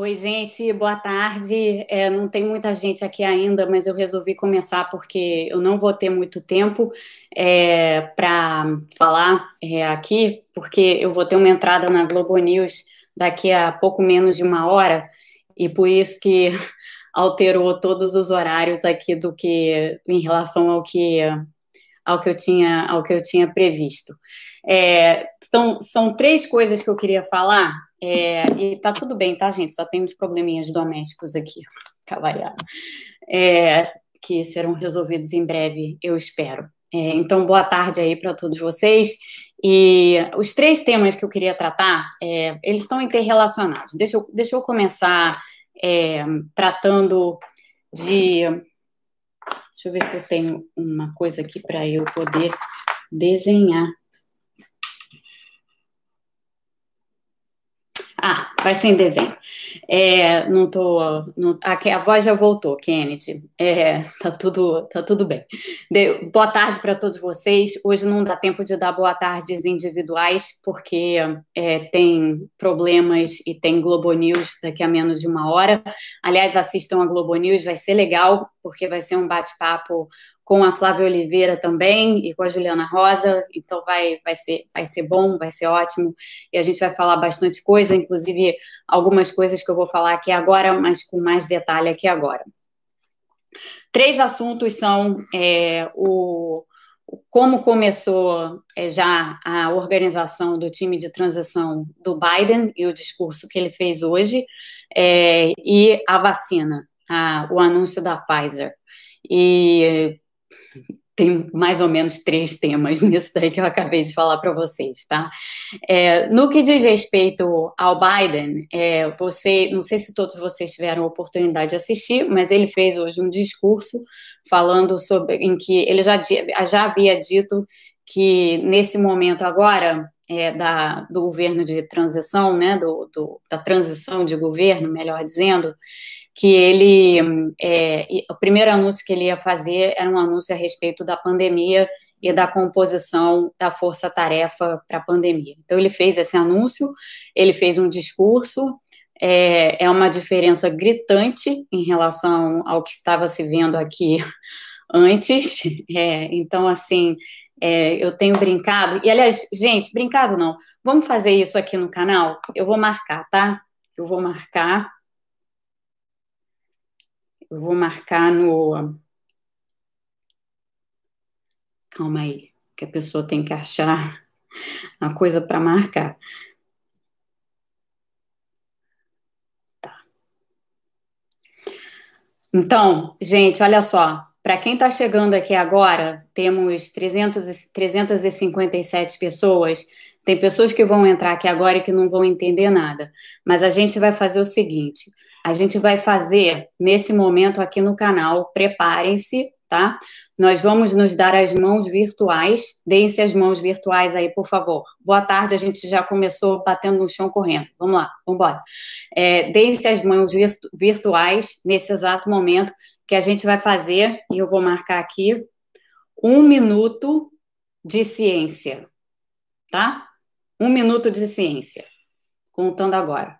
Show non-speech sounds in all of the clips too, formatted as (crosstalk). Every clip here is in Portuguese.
Oi, gente, boa tarde. É, não tem muita gente aqui ainda, mas eu resolvi começar porque eu não vou ter muito tempo é, para falar é, aqui, porque eu vou ter uma entrada na Globo News daqui a pouco menos de uma hora, e por isso que (laughs) alterou todos os horários aqui do que em relação ao que ao que eu tinha ao que eu tinha previsto. É, então, são três coisas que eu queria falar. É, e tá tudo bem, tá, gente? Só tem uns probleminhas domésticos aqui, (laughs) cavaiado, é, que serão resolvidos em breve, eu espero. É, então, boa tarde aí para todos vocês. E os três temas que eu queria tratar, é, eles estão interrelacionados. Deixa eu, deixa eu começar é, tratando de. Deixa eu ver se eu tenho uma coisa aqui para eu poder desenhar. Ah, vai ser em desenho. É, não tô. Não, aqui, a voz já voltou, Kennedy. É, tá tudo, tá tudo bem. De, boa tarde para todos vocês. Hoje não dá tempo de dar boa tardes individuais, porque é, tem problemas e tem Globo News daqui a menos de uma hora. Aliás, assistam a Globo News, vai ser legal, porque vai ser um bate-papo com a Flávia Oliveira também e com a Juliana Rosa, então vai, vai, ser, vai ser bom, vai ser ótimo, e a gente vai falar bastante coisa, inclusive algumas coisas que eu vou falar aqui agora, mas com mais detalhe aqui agora. Três assuntos são é, o, como começou é, já a organização do time de transição do Biden e o discurso que ele fez hoje, é, e a vacina, a, o anúncio da Pfizer. E tem mais ou menos três temas (laughs) nisso daí que eu acabei de falar para vocês, tá? É, no que diz respeito ao Biden, é, você, não sei se todos vocês tiveram a oportunidade de assistir, mas ele fez hoje um discurso falando sobre, em que ele já, já havia dito que nesse momento agora é, da, do governo de transição, né, do, do, da transição de governo, melhor dizendo, que ele, é, o primeiro anúncio que ele ia fazer era um anúncio a respeito da pandemia e da composição da força-tarefa para a pandemia. Então, ele fez esse anúncio, ele fez um discurso, é, é uma diferença gritante em relação ao que estava se vendo aqui (laughs) antes. (laughs) É, então, assim, é, eu tenho brincado, e aliás, gente, brincado não, vamos fazer isso aqui no canal? Eu vou marcar, tá? Eu vou marcar eu vou marcar no. Calma aí, que a pessoa tem que achar a coisa para marcar. Tá. Então, gente, olha só. Para quem está chegando aqui agora, temos 300, 357 pessoas. Tem pessoas que vão entrar aqui agora e que não vão entender nada. Mas a gente vai fazer o seguinte: a gente vai fazer nesse momento aqui no canal. Preparem-se, tá? Nós vamos nos dar as mãos virtuais. Deem-se as mãos virtuais aí, por favor. Boa tarde, a gente já começou batendo no chão correndo. Vamos lá, vamos embora. É, Deem-se as mãos virtu virtuais nesse exato momento que a gente vai fazer, e eu vou marcar aqui, um minuto de ciência, tá? Um minuto de ciência. Contando agora.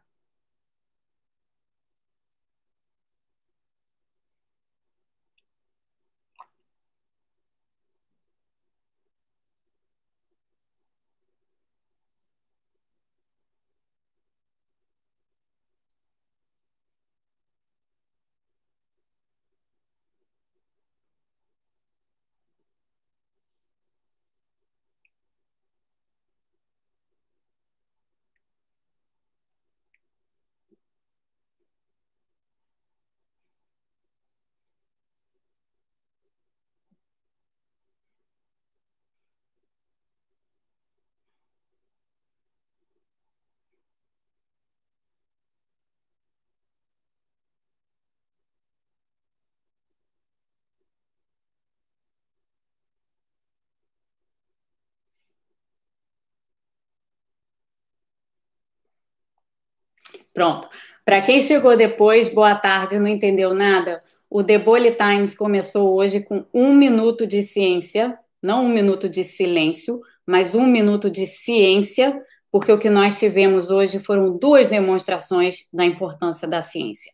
Pronto. Para quem chegou depois, boa tarde, não entendeu nada. O The Bully Times começou hoje com um minuto de ciência, não um minuto de silêncio, mas um minuto de ciência porque o que nós tivemos hoje foram duas demonstrações da importância da ciência.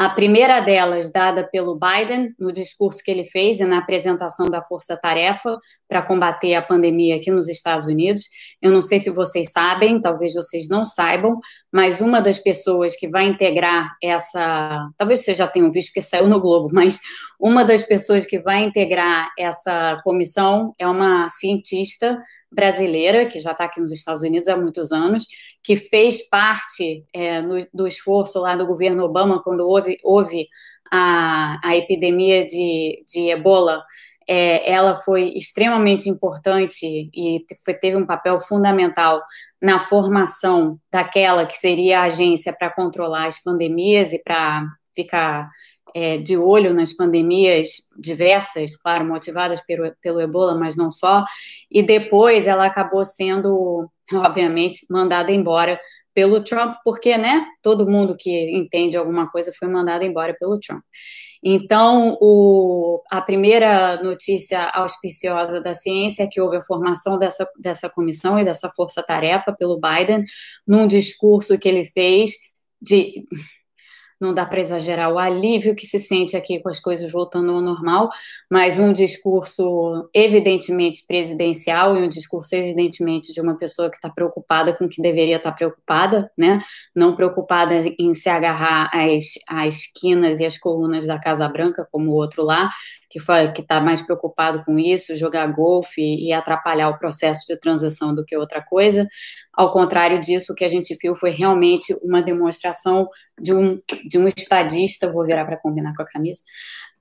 A primeira delas, dada pelo Biden, no discurso que ele fez e na apresentação da Força Tarefa para combater a pandemia aqui nos Estados Unidos. Eu não sei se vocês sabem, talvez vocês não saibam, mas uma das pessoas que vai integrar essa. Talvez vocês já tenham visto, porque saiu no Globo, (laughs) mas uma das pessoas que vai integrar essa comissão é uma cientista brasileira, que já está aqui nos Estados Unidos há muitos anos, que fez parte é, no, do esforço lá do governo Obama, quando houve, houve a, a epidemia de, de ebola, é, ela foi extremamente importante e foi, teve um papel fundamental na formação daquela que seria a agência para controlar as pandemias e para ficar é, de olho nas pandemias diversas, claro, motivadas pelo, pelo ebola, mas não só, e depois ela acabou sendo, obviamente, mandada embora pelo Trump, porque, né, todo mundo que entende alguma coisa foi mandado embora pelo Trump. Então, o, a primeira notícia auspiciosa da ciência é que houve a formação dessa, dessa comissão e dessa força-tarefa pelo Biden, num discurso que ele fez de não dá para exagerar o alívio que se sente aqui com as coisas voltando ao normal, mas um discurso evidentemente presidencial e um discurso evidentemente de uma pessoa que está preocupada com o que deveria estar tá preocupada, né? Não preocupada em se agarrar às, às quinas e às colunas da Casa Branca, como o outro lá, que que está mais preocupado com isso, jogar golfe e atrapalhar o processo de transição do que outra coisa. Ao contrário disso, o que a gente viu foi realmente uma demonstração de um, de um estadista, vou virar para combinar com a camisa,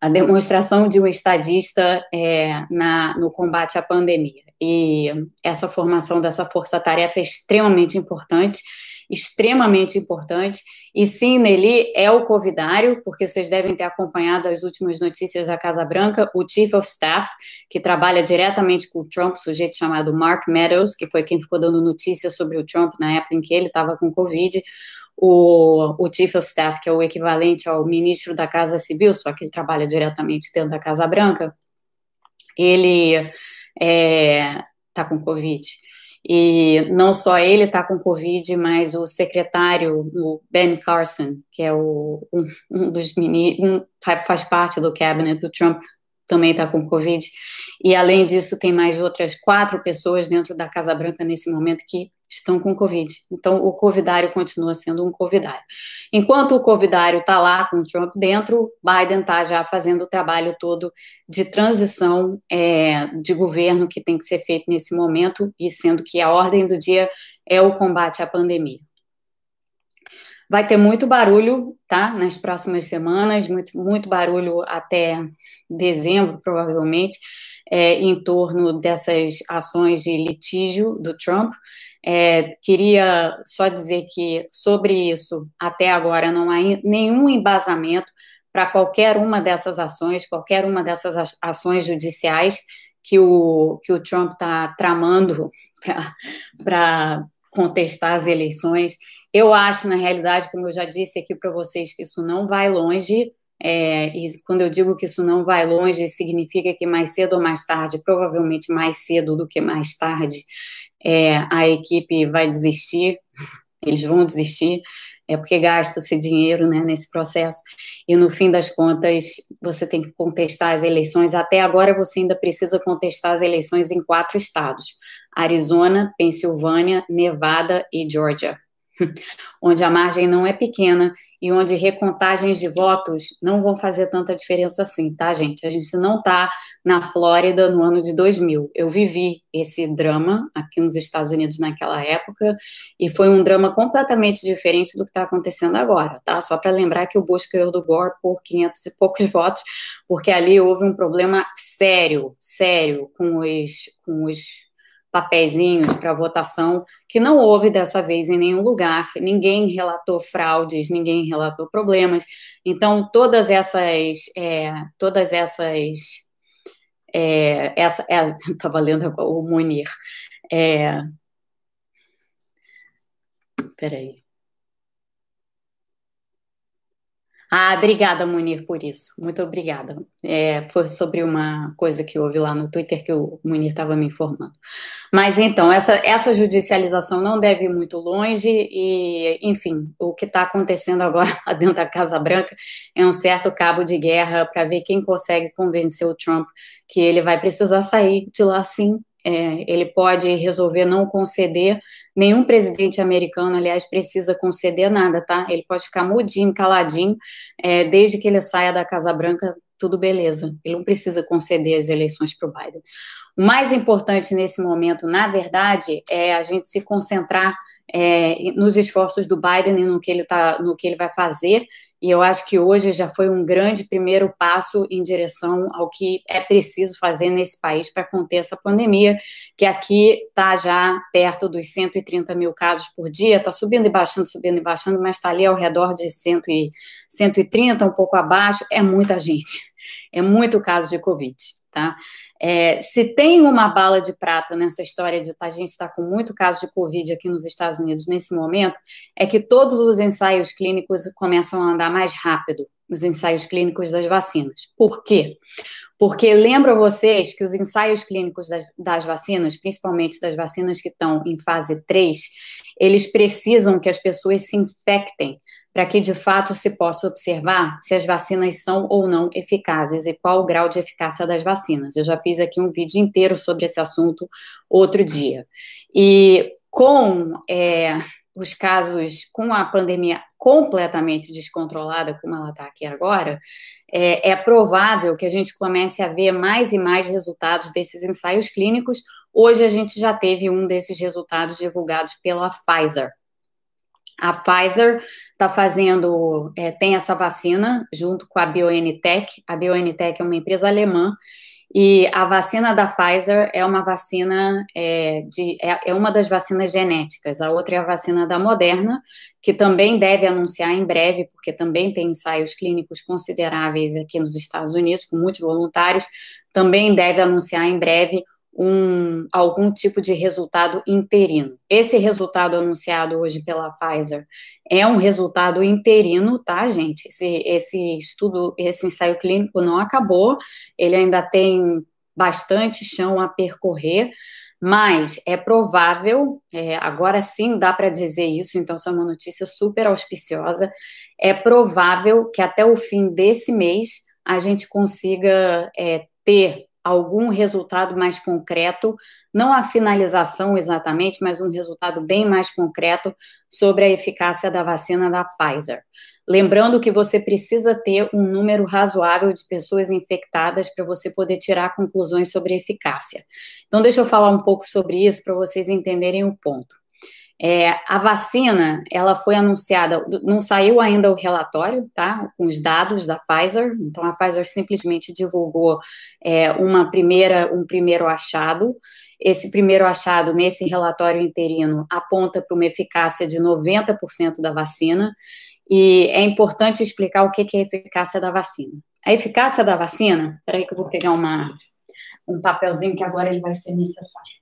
a demonstração de um estadista é, na, no combate à pandemia. E essa formação dessa força-tarefa é extremamente importante extremamente importante. E sim, Nelly é o covidário, porque vocês devem ter acompanhado as últimas notícias da Casa Branca, o Chief of Staff, que trabalha diretamente com o Trump, sujeito chamado Mark Meadows, que foi quem ficou dando notícias sobre o Trump na época em que ele estava com Covid. O, o, Chief of Staff, que é o equivalente ao ministro da Casa Civil, só que ele trabalha diretamente dentro da Casa Branca, ele está é, tá com Covid. E não só ele está com Covid, mas o secretário, o Ben Carson, que é o, um, um dos ministros, faz parte do cabinet do Trump, também está com Covid. E além disso, tem mais outras quatro pessoas dentro da Casa Branca nesse momento que estão com Covid. Então, o covidário continua sendo um covidário. Enquanto o covidário está lá com o Trump dentro, Biden está já fazendo o trabalho todo de transição é, de governo que tem que ser feito nesse momento, e sendo que a ordem do dia é o combate à pandemia. Vai ter muito barulho, tá? Nas próximas semanas, muito, muito barulho até dezembro, provavelmente, é, em torno dessas ações de litígio do Trump. É, queria só dizer que sobre isso, até agora, não há nenhum embasamento para qualquer uma dessas ações, qualquer uma dessas ações judiciais que o, que o Trump está tramando (laughs) para contestar as eleições. Eu acho, na realidade, como eu já disse aqui para vocês, que isso não vai longe. É, e quando eu digo que isso não vai longe, significa que mais cedo ou mais tarde, provavelmente mais cedo do que mais tarde, é, a equipe vai desistir, eles vão desistir, é porque gasta-se dinheiro né, nesse processo, e no fim das contas você tem que contestar as eleições. Até agora você ainda precisa contestar as eleições em quatro estados: Arizona, Pensilvânia, Nevada e Georgia. Onde a margem não é pequena e onde recontagens de votos não vão fazer tanta diferença assim, tá, gente? A gente não tá na Flórida no ano de 2000. Eu vivi esse drama aqui nos Estados Unidos naquela época e foi um drama completamente diferente do que está acontecendo agora, tá? Só para lembrar que o Bush ganhou do Gore por 500 e poucos (laughs) votos, porque ali houve um problema sério, sério com os, com os papeizinhos para votação, que não houve dessa vez em nenhum lugar. Ninguém relatou fraudes, ninguém relatou problemas. Então, todas essas, é, todas essas, é, essa, é, (laughs) estava lendo o Munir. É, peraí. Ah, obrigada, Munir, por isso. Muito obrigada. É, foi sobre uma coisa que houve lá no Twitter que o Munir estava me informando. Mas então, essa, essa judicialização não deve ir muito longe e, enfim, o que está acontecendo agora (laughs) lá dentro da Casa Branca é um certo cabo de guerra para ver quem consegue convencer o Trump que ele vai precisar sair de lá sim é, ele pode resolver não conceder, nenhum presidente americano, aliás, precisa conceder nada, tá? Ele pode ficar mudinho, caladinho, é, desde que ele saia da Casa Branca, tudo beleza. Ele não precisa conceder as eleições para o Biden. O mais importante nesse momento, na verdade, é a gente se concentrar é, nos esforços do Biden e no que ele tá, no que ele vai fazer e eu acho que hoje já foi um grande primeiro passo em direção ao que é preciso fazer nesse país para conter essa pandemia, que aqui está já perto dos 130 mil casos por dia, está subindo e baixando, subindo e baixando, mas está ali ao redor de 100 e, 130, um pouco abaixo, é muita gente, é muito caso de Covid, tá? É, se tem uma bala de prata nessa história de tá, a gente está com muito caso de Covid aqui nos Estados Unidos nesse momento, é que todos os ensaios clínicos começam a andar mais rápido, os ensaios clínicos das vacinas. Por quê? Porque lembro a vocês que os ensaios clínicos das, das vacinas, principalmente das vacinas que estão em fase 3, eles precisam que as pessoas se infectem para que de fato se possa observar se as vacinas são ou não eficazes e qual o grau de eficácia das vacinas. Eu já fiz aqui um vídeo inteiro sobre esse assunto outro dia. E com é, os casos, com a pandemia completamente descontrolada, como ela está aqui agora, é, é provável que a gente comece a ver mais e mais resultados desses ensaios clínicos. Hoje a gente já teve um desses resultados divulgados pela Pfizer. A Pfizer está fazendo, é, tem essa vacina junto com a BioNTech. A BioNTech é uma empresa alemã e a vacina da Pfizer é uma vacina é, de é, é, uma das vacinas genéticas. A outra é a vacina da Moderna, que também deve anunciar em breve, porque também tem ensaios clínicos consideráveis aqui nos Estados Unidos, com muitos voluntários. Também deve anunciar em breve um, algum tipo de resultado interino. Esse resultado anunciado hoje pela Pfizer é um resultado interino, tá, gente? Esse, esse estudo, esse ensaio clínico não acabou, ele ainda tem bastante chão a percorrer, mas é provável, é, agora sim dá para dizer isso, então essa é uma notícia super auspiciosa. É provável que até o fim desse mês a gente consiga é, ter algum resultado mais concreto, não a finalização exatamente, mas um resultado bem mais concreto sobre a eficácia da vacina da Pfizer. Lembrando que você precisa ter um número razoável de pessoas infectadas para você poder tirar conclusões sobre eficácia. Então, deixa eu falar um pouco sobre isso para vocês entenderem o ponto. É, a vacina, ela foi anunciada, não saiu ainda o relatório, tá? Com os dados da Pfizer. Então a Pfizer simplesmente divulgou é, uma primeira, um primeiro achado. Esse primeiro achado nesse relatório interino aponta para uma eficácia de 90% da vacina. E é importante explicar o que é a eficácia da vacina. A eficácia da vacina, peraí que eu vou pegar uma, um papelzinho que agora ele vai ser necessário.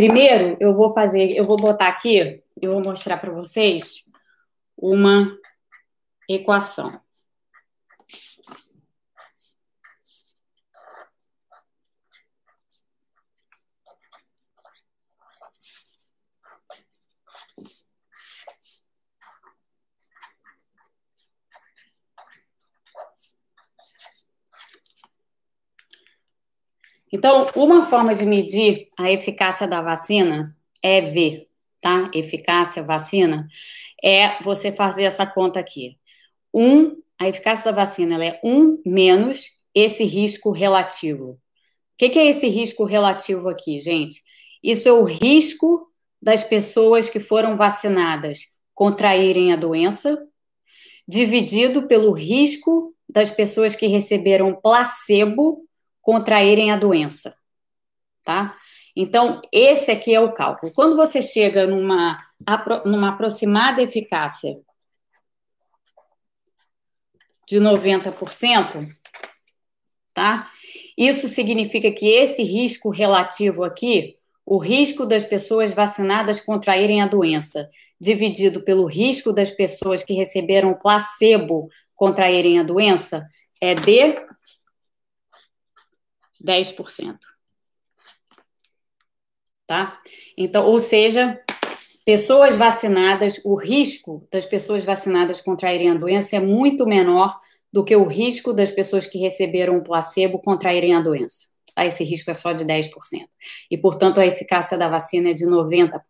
Primeiro, eu vou fazer, eu vou botar aqui, eu vou mostrar para vocês uma equação. Então, uma forma de medir a eficácia da vacina é ver, tá? Eficácia, vacina, é você fazer essa conta aqui. Um, a eficácia da vacina é um menos esse risco relativo. O que, que é esse risco relativo aqui, gente? Isso é o risco das pessoas que foram vacinadas contraírem a doença, dividido pelo risco das pessoas que receberam placebo contraírem a doença, tá? Então, esse aqui é o cálculo. Quando você chega numa, numa aproximada eficácia de 90%, tá? Isso significa que esse risco relativo aqui, o risco das pessoas vacinadas contraírem a doença, dividido pelo risco das pessoas que receberam placebo contraírem a doença, é de 10%. Tá? Então, ou seja, pessoas vacinadas, o risco das pessoas vacinadas contraírem a doença é muito menor do que o risco das pessoas que receberam o placebo contraírem a doença. Tá? Esse risco é só de 10%. E, portanto, a eficácia da vacina é de 90%.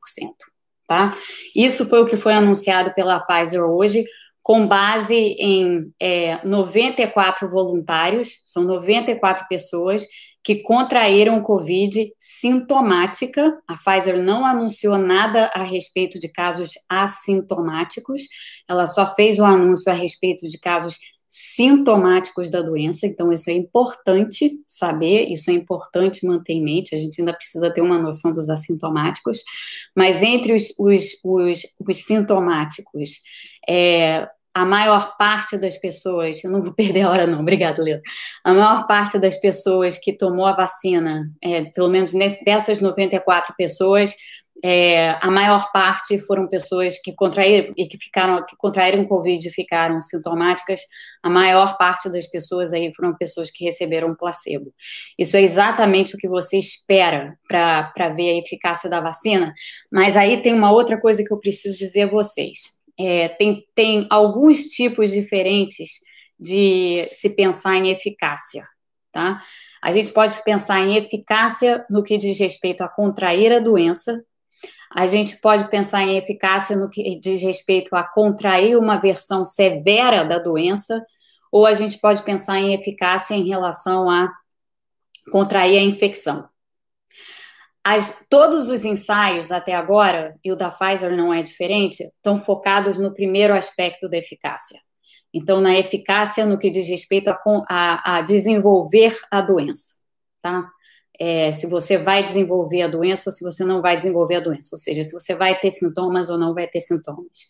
Tá? Isso foi o que foi anunciado pela Pfizer hoje, com base em é, 94 voluntários, são 94 pessoas que contraíram Covid sintomática. A Pfizer não anunciou nada a respeito de casos assintomáticos, ela só fez o anúncio a respeito de casos sintomáticos da doença, então isso é importante saber, isso é importante manter em mente, a gente ainda precisa ter uma noção dos assintomáticos, mas entre os, os, os, os sintomáticos, é, a maior parte das pessoas, eu não vou (laughs) perder a hora não, obrigada, Leandro, a maior parte das pessoas que tomou a vacina, é, pelo menos nesse, dessas 94 pessoas, é, a maior parte foram pessoas que contraíram e que ficaram, que contraíram Covid e ficaram sintomáticas. A maior parte das pessoas aí foram pessoas que receberam placebo. Isso é exatamente o que você espera para ver a eficácia da vacina. Mas aí tem uma outra coisa que eu preciso dizer a vocês. É, tem, tem alguns tipos diferentes de se pensar em eficácia, tá? A gente pode pensar em eficácia no que diz respeito a contrair a doença, a gente pode pensar em eficácia no que diz respeito a contrair uma versão severa da doença, ou a gente pode pensar em eficácia em relação a contrair a infecção. As, todos os ensaios até agora, e o da Pfizer não é diferente, estão focados no primeiro aspecto da eficácia. Então, na eficácia no que diz respeito a, a, a desenvolver a doença, tá? É, se você vai desenvolver a doença ou se você não vai desenvolver a doença, ou seja, se você vai ter sintomas ou não vai ter sintomas.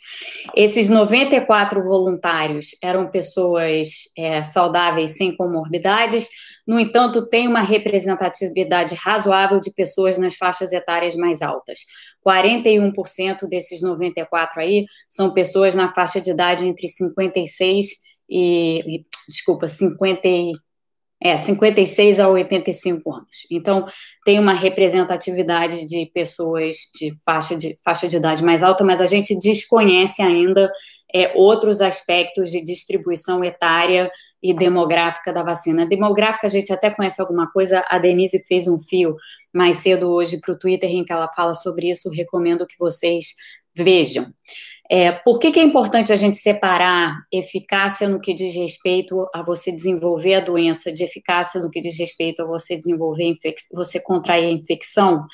Esses 94 voluntários eram pessoas é, saudáveis sem comorbidades, no entanto, tem uma representatividade razoável de pessoas nas faixas etárias mais altas. 41% desses 94 aí são pessoas na faixa de idade entre 56 e, e desculpa, 50 é, 56 a 85 anos. Então, tem uma representatividade de pessoas de faixa de, faixa de idade mais alta, mas a gente desconhece ainda é, outros aspectos de distribuição etária e demográfica da vacina. Demográfica, a gente até conhece alguma coisa, a Denise fez um fio mais cedo hoje para o Twitter em que ela fala sobre isso, recomendo que vocês vejam. É, por que, que, é importante a gente separar eficácia no que diz respeito a você desenvolver a doença, de eficácia no que diz respeito a você desenvolver, você contrair a infecção?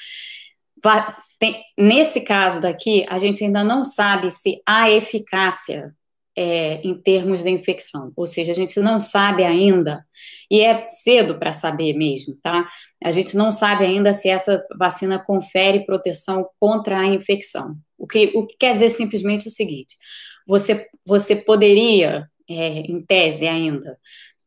Tem, nesse caso daqui, a gente ainda não sabe se há eficácia é, em termos de infecção, ou seja, a gente não sabe ainda, e é cedo para saber mesmo, tá? A gente não sabe ainda se essa vacina confere proteção contra a infecção. O que, o que quer dizer simplesmente o seguinte: você, você poderia, é, em tese ainda,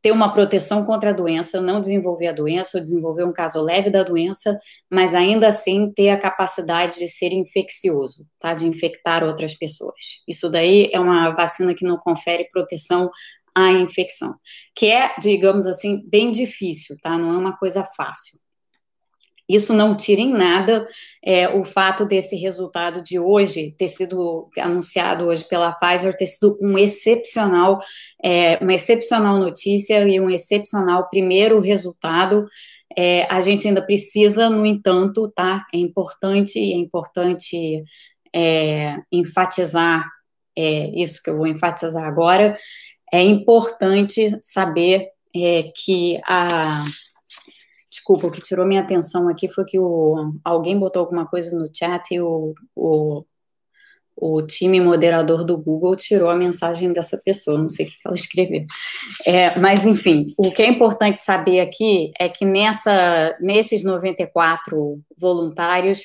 ter uma proteção contra a doença, não desenvolver a doença ou desenvolver um caso leve da doença, mas ainda assim ter a capacidade de ser infeccioso, tá? De infectar outras pessoas. Isso daí é uma vacina que não confere proteção à infecção, que é, digamos assim, bem difícil, tá? Não é uma coisa fácil. Isso não tira em nada é, o fato desse resultado de hoje ter sido anunciado hoje pela Pfizer ter sido um excepcional, é, uma excepcional notícia e um excepcional primeiro resultado. É, a gente ainda precisa, no entanto, tá? É importante, é importante é, enfatizar é, isso que eu vou enfatizar agora. É importante saber é, que a Desculpa, o que tirou minha atenção aqui foi que o, alguém botou alguma coisa no chat e o, o, o time moderador do Google tirou a mensagem dessa pessoa, não sei o que ela escreveu. É, mas, enfim, o que é importante saber aqui é que nessa, nesses 94 voluntários,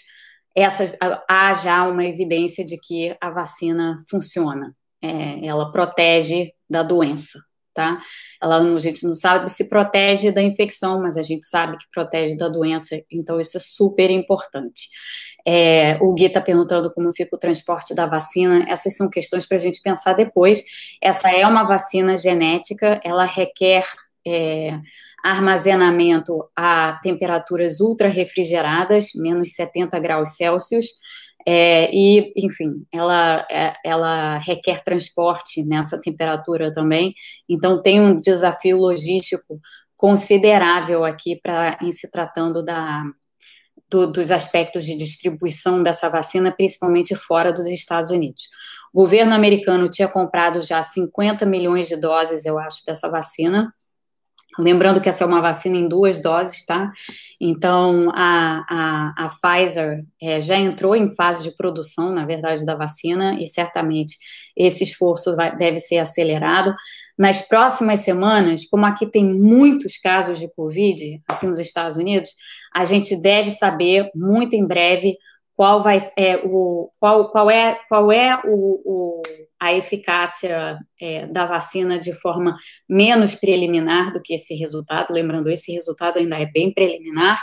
essa, há já uma evidência de que a vacina funciona, é, ela protege da doença, tá? Ela, a gente não sabe se protege da infecção, mas a gente sabe que protege da doença, então isso é super importante. É, o Gui está perguntando como fica o transporte da vacina. Essas são questões para a gente pensar depois. Essa é uma vacina genética, ela requer é, armazenamento a temperaturas ultra refrigeradas, menos 70 graus Celsius. É, e, enfim, ela, é, ela requer transporte nessa temperatura também, então tem um desafio logístico considerável aqui para em se tratando da, do, dos aspectos de distribuição dessa vacina, principalmente fora dos Estados Unidos. O governo americano tinha comprado já 50 milhões de doses, eu acho, dessa vacina, Lembrando que essa é uma vacina em duas doses, tá? Então, a, a, a Pfizer é, já entrou em fase de produção, na verdade, da vacina, e certamente esse esforço vai, deve ser acelerado. Nas próximas semanas, como aqui tem muitos casos de Covid, aqui nos Estados Unidos, a gente deve saber muito em breve qual vai é, o qual, qual é qual é o, o a eficácia é, da vacina de forma menos preliminar do que esse resultado. Lembrando, esse resultado ainda é bem preliminar,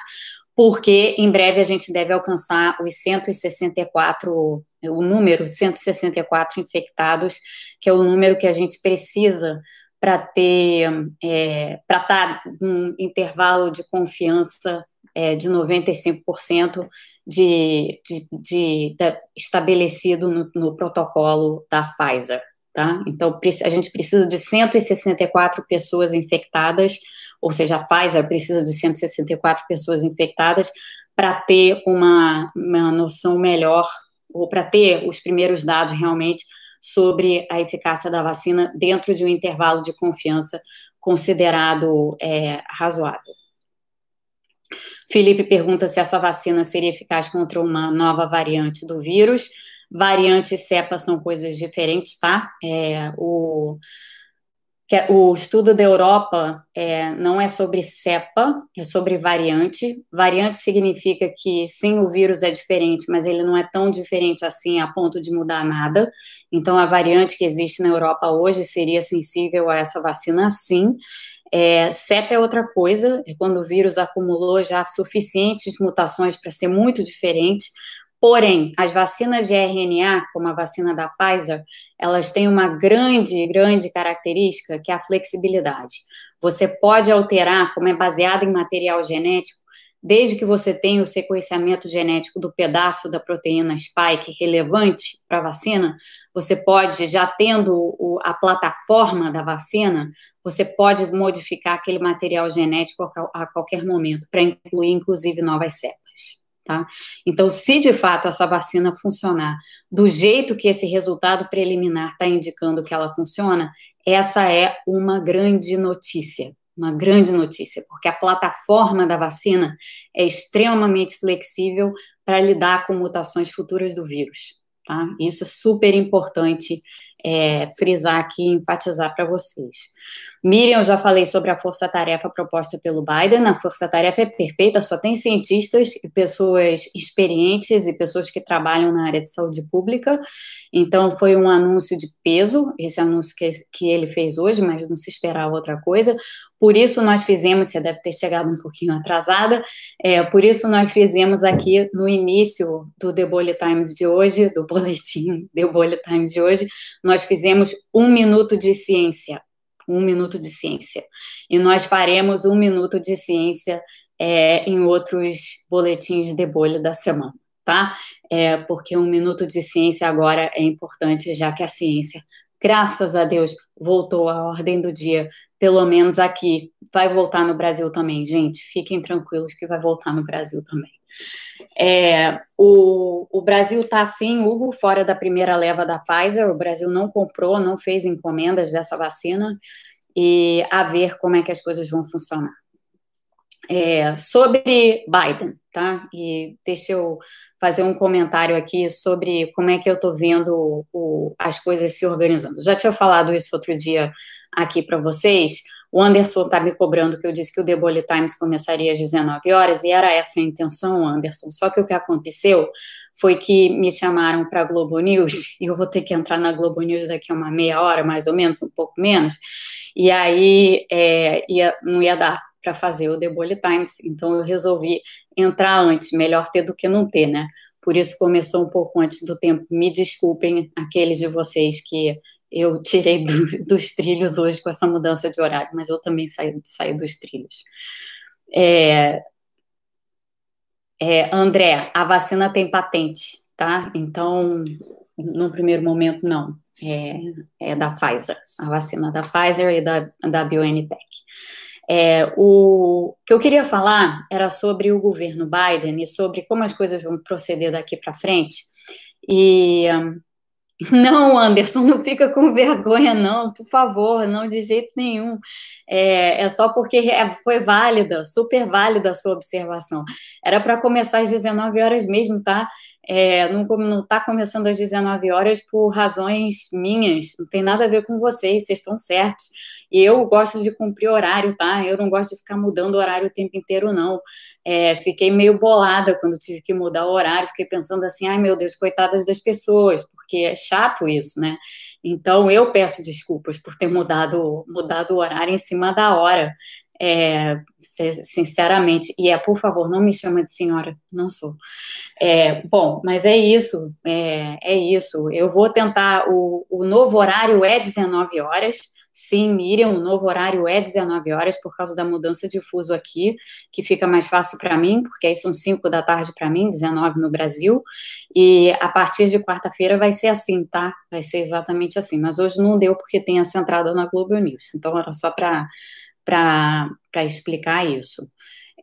porque em breve a gente deve alcançar os 164, o número 164 infectados, que é o número que a gente precisa para ter, é, para estar tá num intervalo de confiança é, de 95% de, de, de, de estabelecido no, no, protocolo da Pfizer, tá? Então, a gente precisa de 164 pessoas infectadas, ou seja, a Pfizer precisa de 164 pessoas infectadas para ter uma, uma noção melhor, ou para ter os primeiros dados realmente sobre a eficácia da vacina dentro de um intervalo de confiança considerado é, razoável. Felipe pergunta se essa vacina seria eficaz contra uma nova variante do vírus. Variante e cepa são coisas diferentes, tá? É, o, o estudo da Europa é, não é sobre cepa, é sobre variante. Variante significa que sim, o vírus é diferente, mas ele não é tão diferente assim a ponto de mudar nada. Então, a variante que existe na Europa hoje seria sensível a essa vacina, sim. É, é outra coisa, é quando o vírus acumulou já suficientes mutações para ser muito diferente. Porém, as vacinas de RNA, como a vacina da Pfizer, elas têm uma grande, grande característica que é a flexibilidade. Você pode alterar, como é baseado em material genético, desde que você tenha o sequenciamento genético do pedaço da proteína spike relevante para a vacina, você pode, já tendo a plataforma da vacina, você pode modificar aquele material genético a, a qualquer momento, para incluir, inclusive, novas cepas. Tá? Então, se de fato essa vacina funcionar do jeito que esse resultado preliminar está indicando que ela funciona, essa é uma grande notícia, uma grande notícia, porque a plataforma da vacina é extremamente flexível para lidar com mutações futuras do vírus. Tá? Isso é super importante é, frisar aqui e enfatizar para vocês. Miriam, eu já falei sobre a força-tarefa proposta pelo Biden. A força-tarefa é perfeita, só tem cientistas e pessoas experientes e pessoas que trabalham na área de saúde pública. Então, foi um anúncio de peso, esse anúncio que, que ele fez hoje, mas não se esperava outra coisa. Por isso, nós fizemos, você deve ter chegado um pouquinho atrasada, é, por isso, nós fizemos aqui no início do The Bullet Times de hoje, do (laughs) boletim The Bullet Times de hoje, nós fizemos um minuto de ciência um minuto de ciência. E nós faremos um minuto de ciência é, em outros boletins de bolha da semana, tá? É, porque um minuto de ciência agora é importante, já que a ciência, graças a Deus, voltou à ordem do dia, pelo menos aqui. Vai voltar no Brasil também, gente. Fiquem tranquilos que vai voltar no Brasil também. É, o, o, Brasil está sim, Hugo, fora da primeira leva da Pfizer. O Brasil não comprou, não fez encomendas dessa vacina e a ver como é que as coisas vão funcionar. É, sobre Biden, tá? E deixa eu fazer um comentário aqui sobre como é que eu estou vendo o, as coisas se organizando. Já tinha falado isso outro dia aqui para vocês. O Anderson está me cobrando que eu disse que o The Bullet Times começaria às 19 horas, e era essa a intenção, Anderson. Só que o que aconteceu foi que me chamaram para a Globo News, (laughs) e eu vou ter que entrar na Globo News daqui a uma meia hora, mais ou menos, um pouco menos, e aí é, ia, não ia dar para fazer o The Bullet Times, então eu resolvi entrar antes, melhor ter do que não ter, né? Por isso começou um pouco antes do tempo. Me desculpem aqueles de vocês que eu tirei do, (laughs) dos trilhos hoje com essa mudança de horário, mas eu também saí, saí dos trilhos. É, é, André, a vacina tem patente, tá? Então, no primeiro momento, não. É, é da Pfizer, a vacina da Pfizer e da, da BioNTech. É, o que eu queria falar era sobre o governo Biden e sobre como as coisas vão proceder daqui para frente. E não, Anderson, não fica com vergonha, não, por favor, não de jeito nenhum. É, é só porque é, foi válida, super válida a sua observação. Era para começar às 19 horas mesmo, tá? É, não está começando às 19 horas por razões minhas, não tem nada a ver com vocês, vocês estão certos. Eu gosto de cumprir horário, tá? Eu não gosto de ficar mudando o horário o tempo inteiro, não. É, fiquei meio bolada quando tive que mudar o horário, fiquei pensando assim, ai meu Deus, coitadas das pessoas, porque é chato isso, né? Então eu peço desculpas por ter mudado, mudado o horário em cima da hora. É, sinceramente, e é, por favor, não me chama de senhora, não sou. É, bom, mas é isso, é, é, isso. Eu vou tentar, o, o novo horário é 19 horas, Sim, Miriam, o novo horário é 19 horas por causa da mudança de fuso aqui, que fica mais fácil para mim, porque aí são 5 da tarde para mim, 19 no Brasil. E a partir de quarta-feira vai ser assim, tá? Vai ser exatamente assim. Mas hoje não deu porque tem essa entrada na Globo News. Então era só para explicar isso.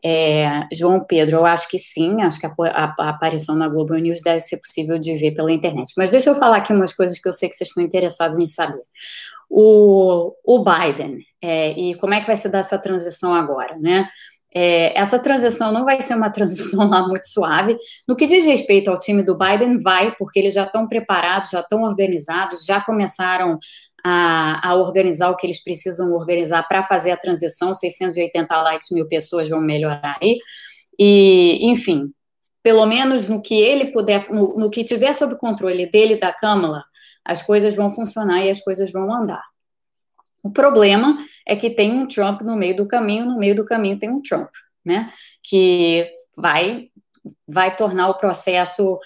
É, João Pedro, eu acho que sim, acho que a, a, a, aparição na Globo News deve ser possível de ver pela internet. Mas deixa eu falar aqui umas coisas que eu sei que vocês estão interessados em saber. O, o Biden, é, e como é que vai se dar essa transição agora, né? É, essa transição não vai ser uma (laughs) transição lá muito suave. No que diz respeito ao time do Biden, vai, porque eles já estão preparados, já estão organizados, já começaram a, a, organizar o que eles precisam organizar para fazer a transição. 680 likes, mil pessoas vão melhorar aí. E, enfim, pelo menos no que ele puder, no, no que tiver sob controle dele da Câmara, as coisas vão funcionar e as coisas vão andar. O problema é que tem um Trump no meio do caminho, no meio do caminho tem um Trump, né? Que vai vai tornar o processo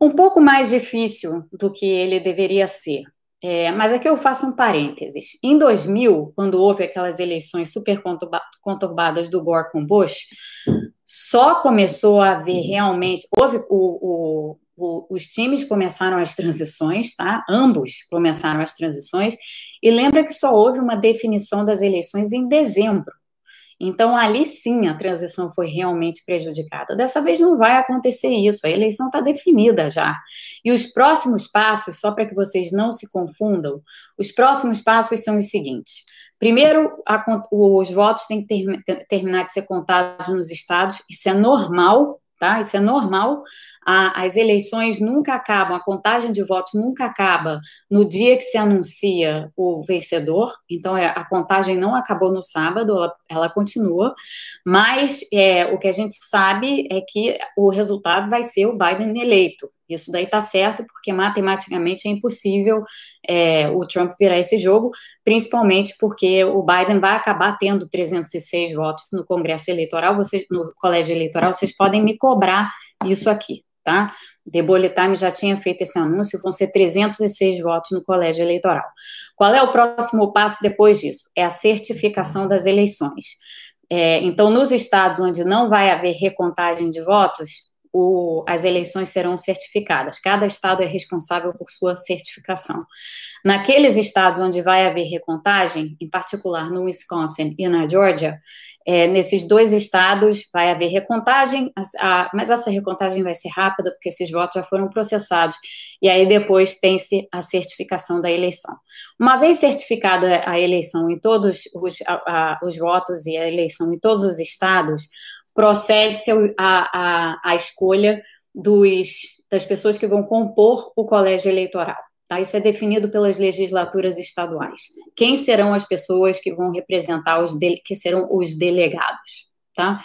um pouco mais difícil do que ele deveria ser. É, mas aqui eu faço um parênteses. Em 2000, quando houve aquelas eleições super conturbadas do Gore com Bush, só começou a haver realmente. Houve o, o, o, os times começaram as transições, tá? Ambos começaram as transições. E lembra que só houve uma definição das eleições em dezembro. Então, ali sim a transição foi realmente prejudicada. Dessa vez não vai acontecer isso, a eleição está definida já. E os próximos passos, só para que vocês não se confundam, os próximos passos são os seguintes. Primeiro, a, os votos têm que ter, terminar de ser contados nos estados, isso é normal, tá? Isso é normal. A, as eleições nunca acabam, a contagem de votos nunca acaba no dia que se anuncia o vencedor. Então, é, a contagem não acabou no sábado, ela, ela continua. Mas é, o que a gente sabe é que o resultado vai ser o Biden eleito. Isso daí está certo, porque matematicamente é impossível é, o Trump virar esse jogo, principalmente porque o Biden vai acabar tendo 306 votos no Congresso Eleitoral, vocês, no Colégio Eleitoral, vocês podem me cobrar isso aqui, tá? Bullet Time já tinha feito esse anúncio, vão ser 306 votos no Colégio Eleitoral. Qual é o próximo passo depois disso? É a certificação das eleições. É, então, nos estados onde não vai haver recontagem de votos, o, as eleições serão certificadas. Cada estado é responsável por sua certificação. Naqueles estados onde vai haver recontagem, em particular no Wisconsin e na Georgia, é, nesses dois estados vai haver recontagem, a, a, mas essa recontagem vai ser rápida, porque esses votos já foram processados, e aí depois tem-se a certificação da eleição. Uma vez certificada a eleição em todos os, a, os votos e a eleição em todos os estados, procede-se a, a, a escolha dos, das pessoas que vão compor o colégio eleitoral. Tá? Isso é definido pelas legislaturas estaduais. Quem serão as pessoas que vão representar os que serão os delegados? Tá?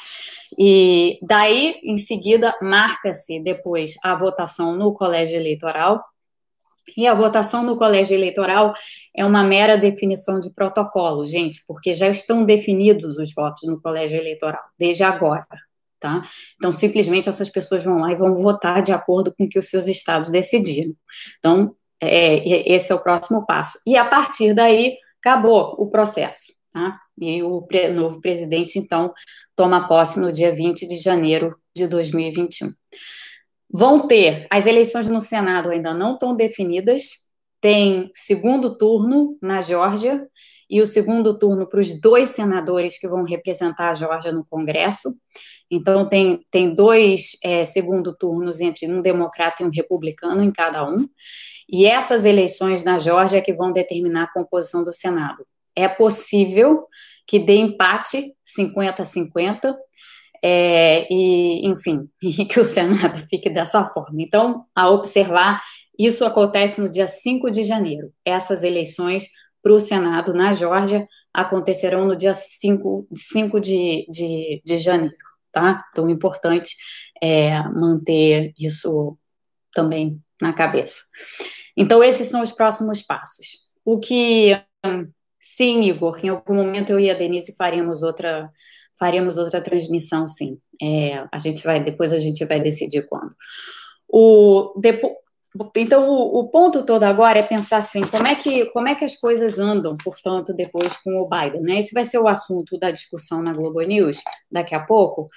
E daí, em seguida, marca-se depois a votação no colégio eleitoral. E a votação no colégio eleitoral é uma mera definição de protocolo, gente, porque já estão definidos os votos no colégio eleitoral, desde agora, tá? Então, simplesmente essas pessoas vão lá e vão votar de acordo com o que os seus estados decidiram. Então, é, esse é o próximo passo. E a partir daí, acabou o processo. Tá? E o pre novo presidente, então, toma posse no dia 20 de janeiro de 2021. Vão ter, as eleições no Senado ainda não estão definidas, tem segundo turno na Geórgia, e o segundo turno para os dois senadores que vão representar a Geórgia no Congresso. Então, tem, tem dois é, segundo turnos entre um democrata e um republicano em cada um. E essas eleições na Geórgia que vão determinar a composição do Senado. É possível que dê empate 50 a 50, é, e, enfim, (laughs) e que o Senado fique dessa forma. Então, a observar, isso acontece no dia 5 de janeiro. Essas eleições para o Senado na Geórgia acontecerão no dia 5, 5 de, de, de janeiro, tá? Então, importante é manter isso também na cabeça. Então, esses são os próximos passos. O que, sim, Igor, em algum momento eu e a Denise faremos outra, faremos outra transmissão, sim. É, a gente vai, depois a gente vai decidir quando. O, então, o, o, ponto todo agora é pensar assim, como é, que, como é que as coisas andam, portanto, depois com o Biden, né? Esse vai ser o assunto da discussão na Globo News daqui a pouco,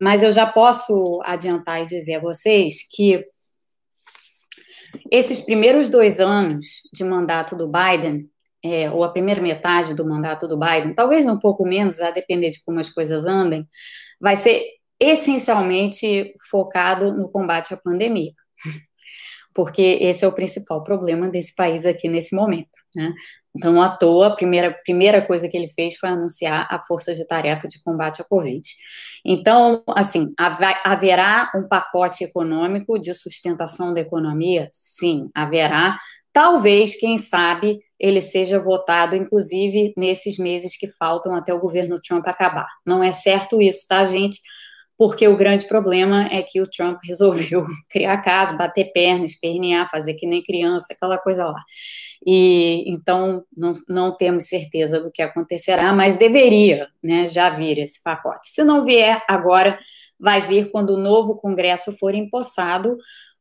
mas eu já posso adiantar e dizer a vocês que esses primeiros dois anos de mandato do Biden, é, ou a primeira metade do mandato do Biden, talvez um pouco menos, a depender de como as coisas andem, vai ser essencialmente focado no combate à pandemia. Porque esse é o principal problema desse país aqui nesse momento. Né? Então, à toa, a primeira, primeira coisa que ele fez foi anunciar a Força de Tarefa de Combate à Covid. Então, assim, haverá um pacote econômico de sustentação da economia? Sim, haverá. Talvez, quem sabe, ele seja votado, inclusive, nesses meses que faltam até o governo Trump acabar. Não é certo isso, tá, gente? porque o grande problema é que o Trump (laughs) resolveu criar casa, bater perna, espernear, fazer que nem criança, aquela coisa lá. E então não, não temos certeza do que acontecerá, mas deveria né, já vir esse pacote. Se não vier agora, vai vir quando o novo Congresso for empossado.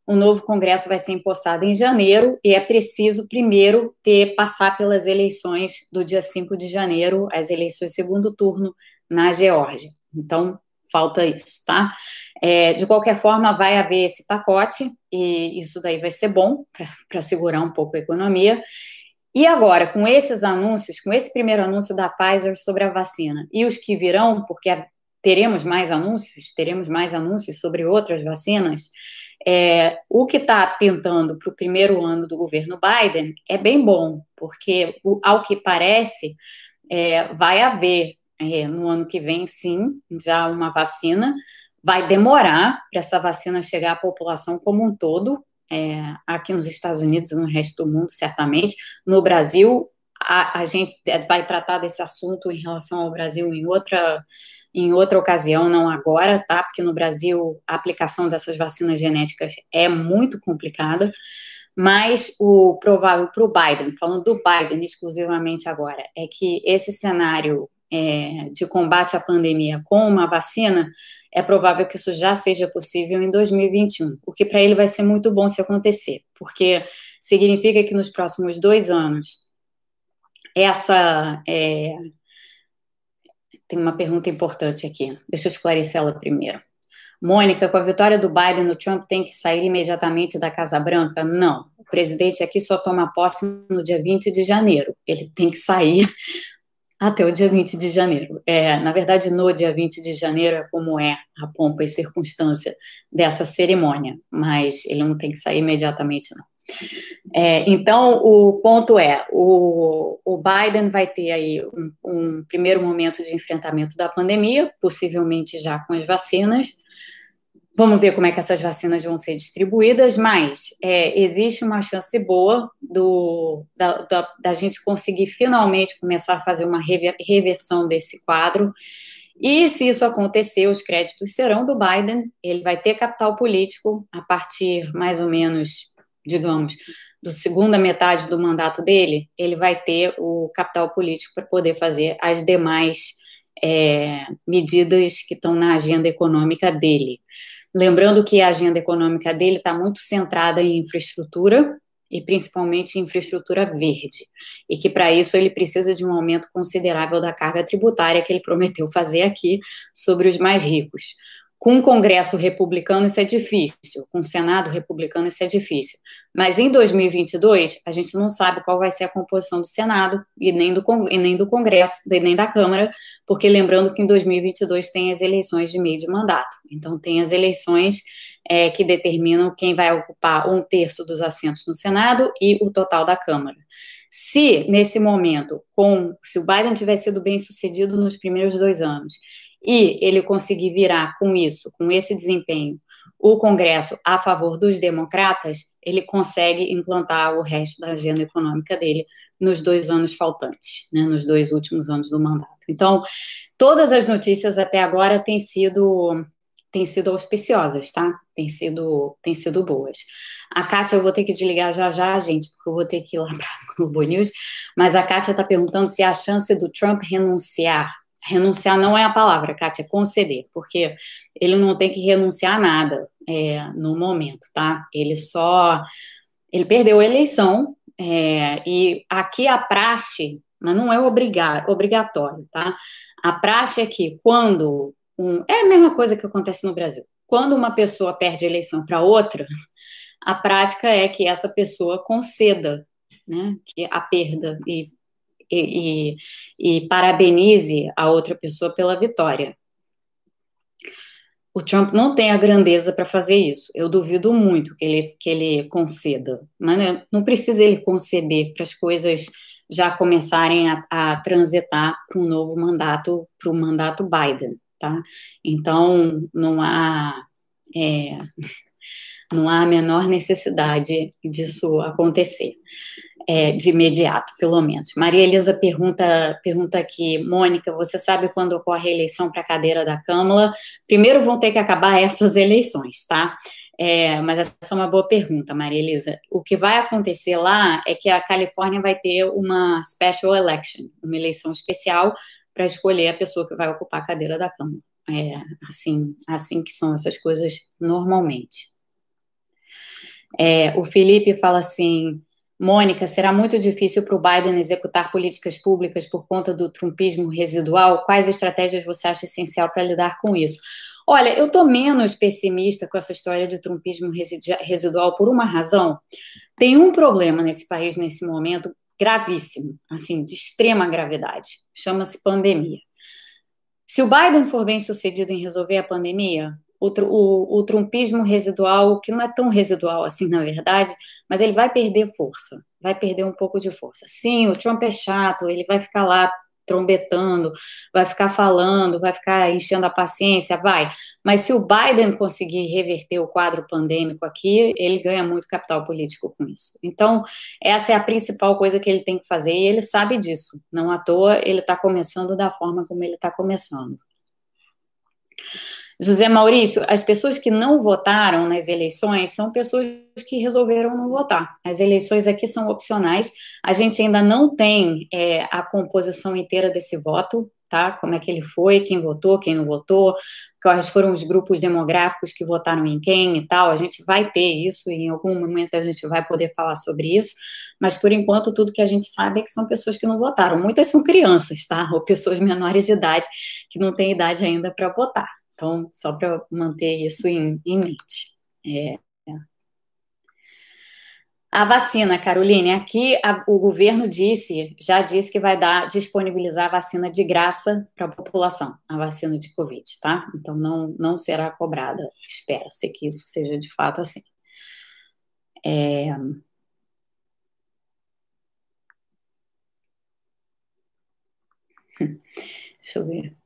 O novo Congresso vai ser empossado em janeiro e é preciso primeiro ter passar pelas eleições do dia 5 de janeiro, as eleições segundo turno na Geórgia. Então, falta isso, tá? É, de qualquer forma, vai haver esse pacote, e isso daí vai ser bom para segurar um pouco a economia. E agora, com esses anúncios, com esse primeiro anúncio da Pfizer sobre a vacina e os que virão, porque teremos mais anúncios, teremos mais anúncios sobre outras vacinas, é, o que está pintando para o primeiro ano do governo Biden é bem bom, porque, ao que parece, é, vai haver é, no ano que vem, sim, já uma vacina. Vai demorar para essa vacina chegar à população como um todo, é, aqui nos Estados Unidos e no resto do mundo, certamente. No Brasil, a, a, gente vai tratar desse assunto em relação ao Brasil em outra, em outra ocasião, não agora, tá? Porque no Brasil a aplicação dessas vacinas genéticas é muito complicada. Mas o provável para o Biden, falando do Biden exclusivamente agora, é que esse cenário é, de combate à pandemia com uma vacina, é provável que isso já seja possível em 2021, o que para ele vai ser muito bom se acontecer, porque significa que nos próximos dois anos, essa. É, tem uma pergunta importante aqui, deixa eu esclarecer ela primeiro. Mônica, com a vitória do Biden, o Trump tem que sair imediatamente da Casa Branca? Não. O presidente aqui só toma posse no dia 20 de janeiro. Ele tem que sair (laughs) até o dia 20 de janeiro. É, na verdade, no dia 20 de janeiro é como é a pompa e circunstância dessa cerimônia, mas ele não tem que sair imediatamente, não. É, então, o ponto é, o, o Biden vai ter aí um, um, primeiro momento de enfrentamento da pandemia, possivelmente já com as vacinas, Vamos ver como é que essas vacinas vão ser distribuídas, mas é, existe uma chance boa do, da, da, da, gente conseguir finalmente começar a fazer uma reversão desse quadro. E se isso acontecer, os créditos serão do Biden, ele vai ter capital político a partir mais ou menos, digamos, do segunda metade do mandato dele, ele vai ter o capital político para poder fazer as demais é, medidas que estão na agenda econômica dele. Lembrando que a agenda econômica dele está muito centrada em infraestrutura e principalmente infraestrutura verde, e que para isso ele precisa de um aumento considerável da carga tributária que ele prometeu fazer aqui sobre os mais ricos. Com o Congresso republicano isso é difícil, com o Senado republicano isso é difícil. Mas em 2022, a gente não sabe qual vai ser a composição do Senado e nem do, e nem do Congresso, nem da Câmara, porque lembrando que em 2022 tem as eleições de meio de mandato. Então, tem as eleições é, que determinam quem vai ocupar um terço dos assentos no Senado e o total da Câmara. Se, nesse momento, com se o Biden tiver sido bem sucedido nos primeiros dois anos e ele conseguir virar com isso, com esse desempenho, o Congresso a favor dos democratas, ele consegue implantar o resto da agenda econômica dele nos dois anos faltantes, né, nos dois últimos anos do mandato. Então, todas as notícias até agora têm sido têm sido auspiciosas, tá? Têm sido, têm sido boas. A Kátia, eu vou ter que desligar já já, gente, porque eu vou ter que ir lá (laughs) para o Globo News, mas a Kátia está perguntando se a chance do Trump renunciar renunciar não é a palavra, Kátia, é conceder, porque ele não tem que renunciar a nada é, no momento, tá? Ele só. Ele perdeu a eleição, é, e aqui a praxe, mas não é obrigatório, tá? A praxe é que quando. Um, é a mesma coisa que acontece no Brasil. Quando uma pessoa perde a eleição para outra, a prática é que essa pessoa conceda né, que a perda e e, e, e parabenize a outra pessoa pela vitória. O Trump não tem a grandeza para fazer isso. Eu duvido muito que ele, que ele conceda. Mas não precisa ele conceder para as coisas já começarem a, a transitar para um novo mandato, para o mandato Biden, tá? Então, não há, é, (laughs) não há a menor necessidade disso acontecer é, de imediato, pelo menos. Maria Elisa pergunta, pergunta aqui, Mônica, você sabe quando ocorre a eleição para a cadeira da Câmara? Primeiro vão ter que acabar essas eleições, tá? É, mas essa é uma boa pergunta, Maria Elisa. O que vai acontecer lá é que a Califórnia vai ter uma special election, uma eleição especial para escolher a pessoa que vai ocupar a cadeira da Câmara. É assim, assim que são essas coisas normalmente. É, o Felipe fala assim: Mônica, será muito difícil para o Biden executar políticas públicas por conta do trumpismo residual? Quais estratégias você acha essencial para lidar com isso? Olha, eu estou menos pessimista com essa história de trumpismo residual por uma razão. Tem um problema nesse país nesse momento gravíssimo, assim, de extrema gravidade. Chama-se pandemia. Se o Biden for bem sucedido em resolver a pandemia, o, o, o trumpismo residual, que não é tão residual assim, na verdade, mas ele vai perder força, vai perder um pouco de força. Sim, o Trump é chato, ele vai ficar lá trombetando, vai ficar falando, vai ficar enchendo a paciência, vai. Mas se o Biden conseguir reverter o quadro pandêmico aqui, ele ganha muito capital político com isso. Então, essa é a principal coisa que ele tem que fazer e ele sabe disso. Não à toa ele está começando da forma como ele está começando. José Maurício, as pessoas que não votaram nas eleições são pessoas que resolveram não votar. As eleições aqui são opcionais. A gente ainda não tem é, a composição inteira desse voto, tá? Como é que ele foi, quem votou, quem não votou, quais foram os grupos demográficos que votaram em quem e tal. A gente vai ter isso e em algum momento a gente vai poder falar sobre isso. Mas por enquanto tudo que a gente sabe é que são pessoas que não votaram. Muitas são crianças, tá? Ou pessoas (laughs) menores de idade que não têm idade ainda para votar. Então, só para manter isso em, em mente. É. A vacina, Caroline, aqui a, o governo disse, já disse que vai dar, disponibilizar a vacina de graça para a população, a vacina de Covid, tá? Então não, não será cobrada. Espera-se que isso seja de fato assim. É... (laughs) Deixa eu ver.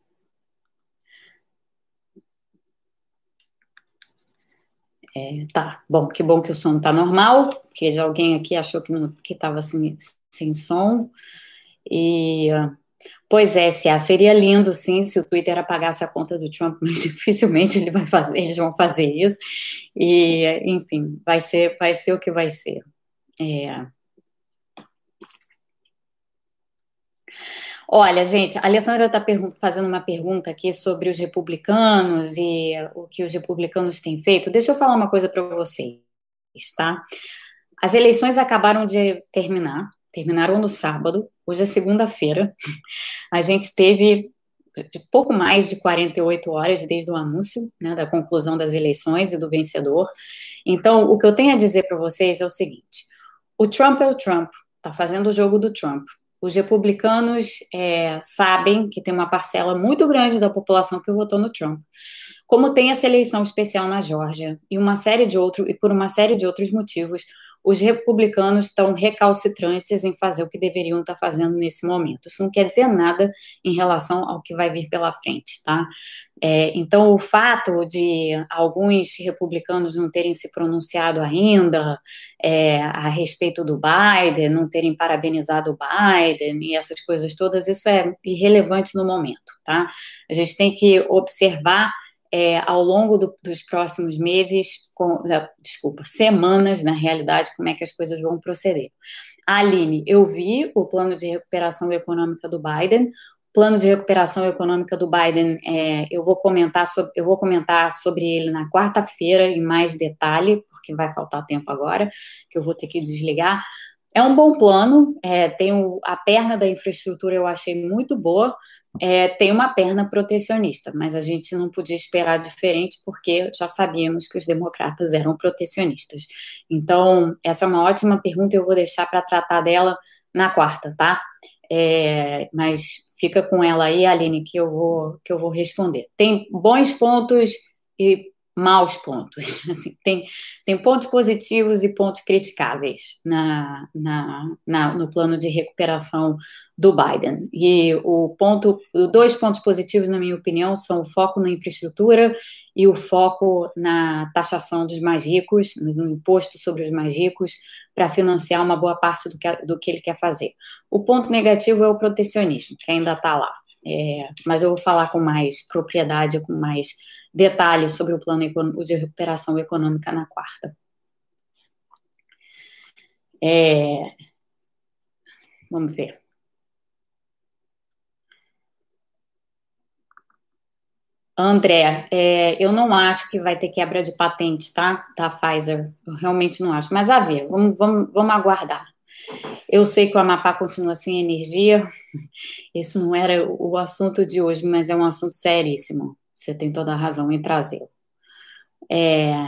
É, tá, bom, que bom que o som tá normal, porque já alguém aqui achou que estava sem, sem som. E, pois é, se seria lindo, sim, se o Twitter apagasse a conta do Trump, (laughs) mas dificilmente ele vai fazer, eles vão fazer isso. E, enfim, vai ser, vai ser o que vai ser. É, Olha, gente, a Alessandra está fazendo uma pergunta aqui sobre os republicanos e o que os republicanos têm feito. Deixa eu falar uma coisa para vocês, tá? As eleições acabaram de terminar, terminaram no sábado, hoje é segunda-feira. A gente teve pouco mais de 48 horas desde o anúncio né, da conclusão das eleições e do vencedor. Então, o que eu tenho a dizer para vocês é o seguinte: o Trump é o Trump, está fazendo o jogo do Trump. Os republicanos é, sabem que tem uma parcela muito grande da população que votou no Trump. Como tem essa eleição especial na Geórgia e uma série de outros e por uma série de outros motivos, os republicanos estão recalcitrantes em fazer o que deveriam estar fazendo nesse momento. Isso não quer dizer nada em relação ao que vai vir pela frente, tá? É, então, o fato de alguns republicanos não terem se pronunciado ainda é, a respeito do Biden, não terem parabenizado o Biden e essas coisas todas, isso é irrelevante no momento, tá? A gente tem que observar é, ao longo do, dos próximos meses, com, desculpa, semanas, na realidade, como é que as coisas vão proceder. Aline, eu vi o plano de recuperação econômica do Biden. Plano de recuperação econômica do Biden, é, eu vou comentar sobre, eu vou comentar sobre ele na quarta-feira em mais detalhe, porque vai faltar tempo agora, que eu vou ter que desligar. É um bom plano, é, tem o, a perna da infraestrutura eu achei muito boa, é, tem uma perna protecionista, mas a gente não podia esperar diferente porque já sabíamos que os democratas eram protecionistas. Então, essa é uma ótima pergunta, eu vou deixar para tratar dela na quarta, tá? É, mas fica com ela aí, Aline, que eu vou que eu vou responder. Tem bons pontos e maus pontos. (laughs) Assim, tem, tem pontos positivos e pontos criticáveis na, na, na, no plano de recuperação do Biden. E o ponto, dois pontos positivos, na minha opinião, são o foco na infraestrutura e o foco na taxação dos mais ricos, no imposto sobre os mais ricos, para financiar uma boa parte do que, do que ele quer fazer. O ponto negativo é o protecionismo, que ainda está lá. É, mas eu vou falar com mais propriedade, com mais detalhes sobre o plano de recuperação econômica na quarta. É, vamos ver. André, é, eu não acho que vai ter quebra de patente, tá? Da Pfizer. Eu realmente não acho. Mas a ver, vamos, vamos, vamos aguardar. Eu sei que o Amapá continua sem energia. (laughs) Isso não era o assunto de hoje, mas é um assunto seríssimo. Você tem toda a razão em trazê-lo. É...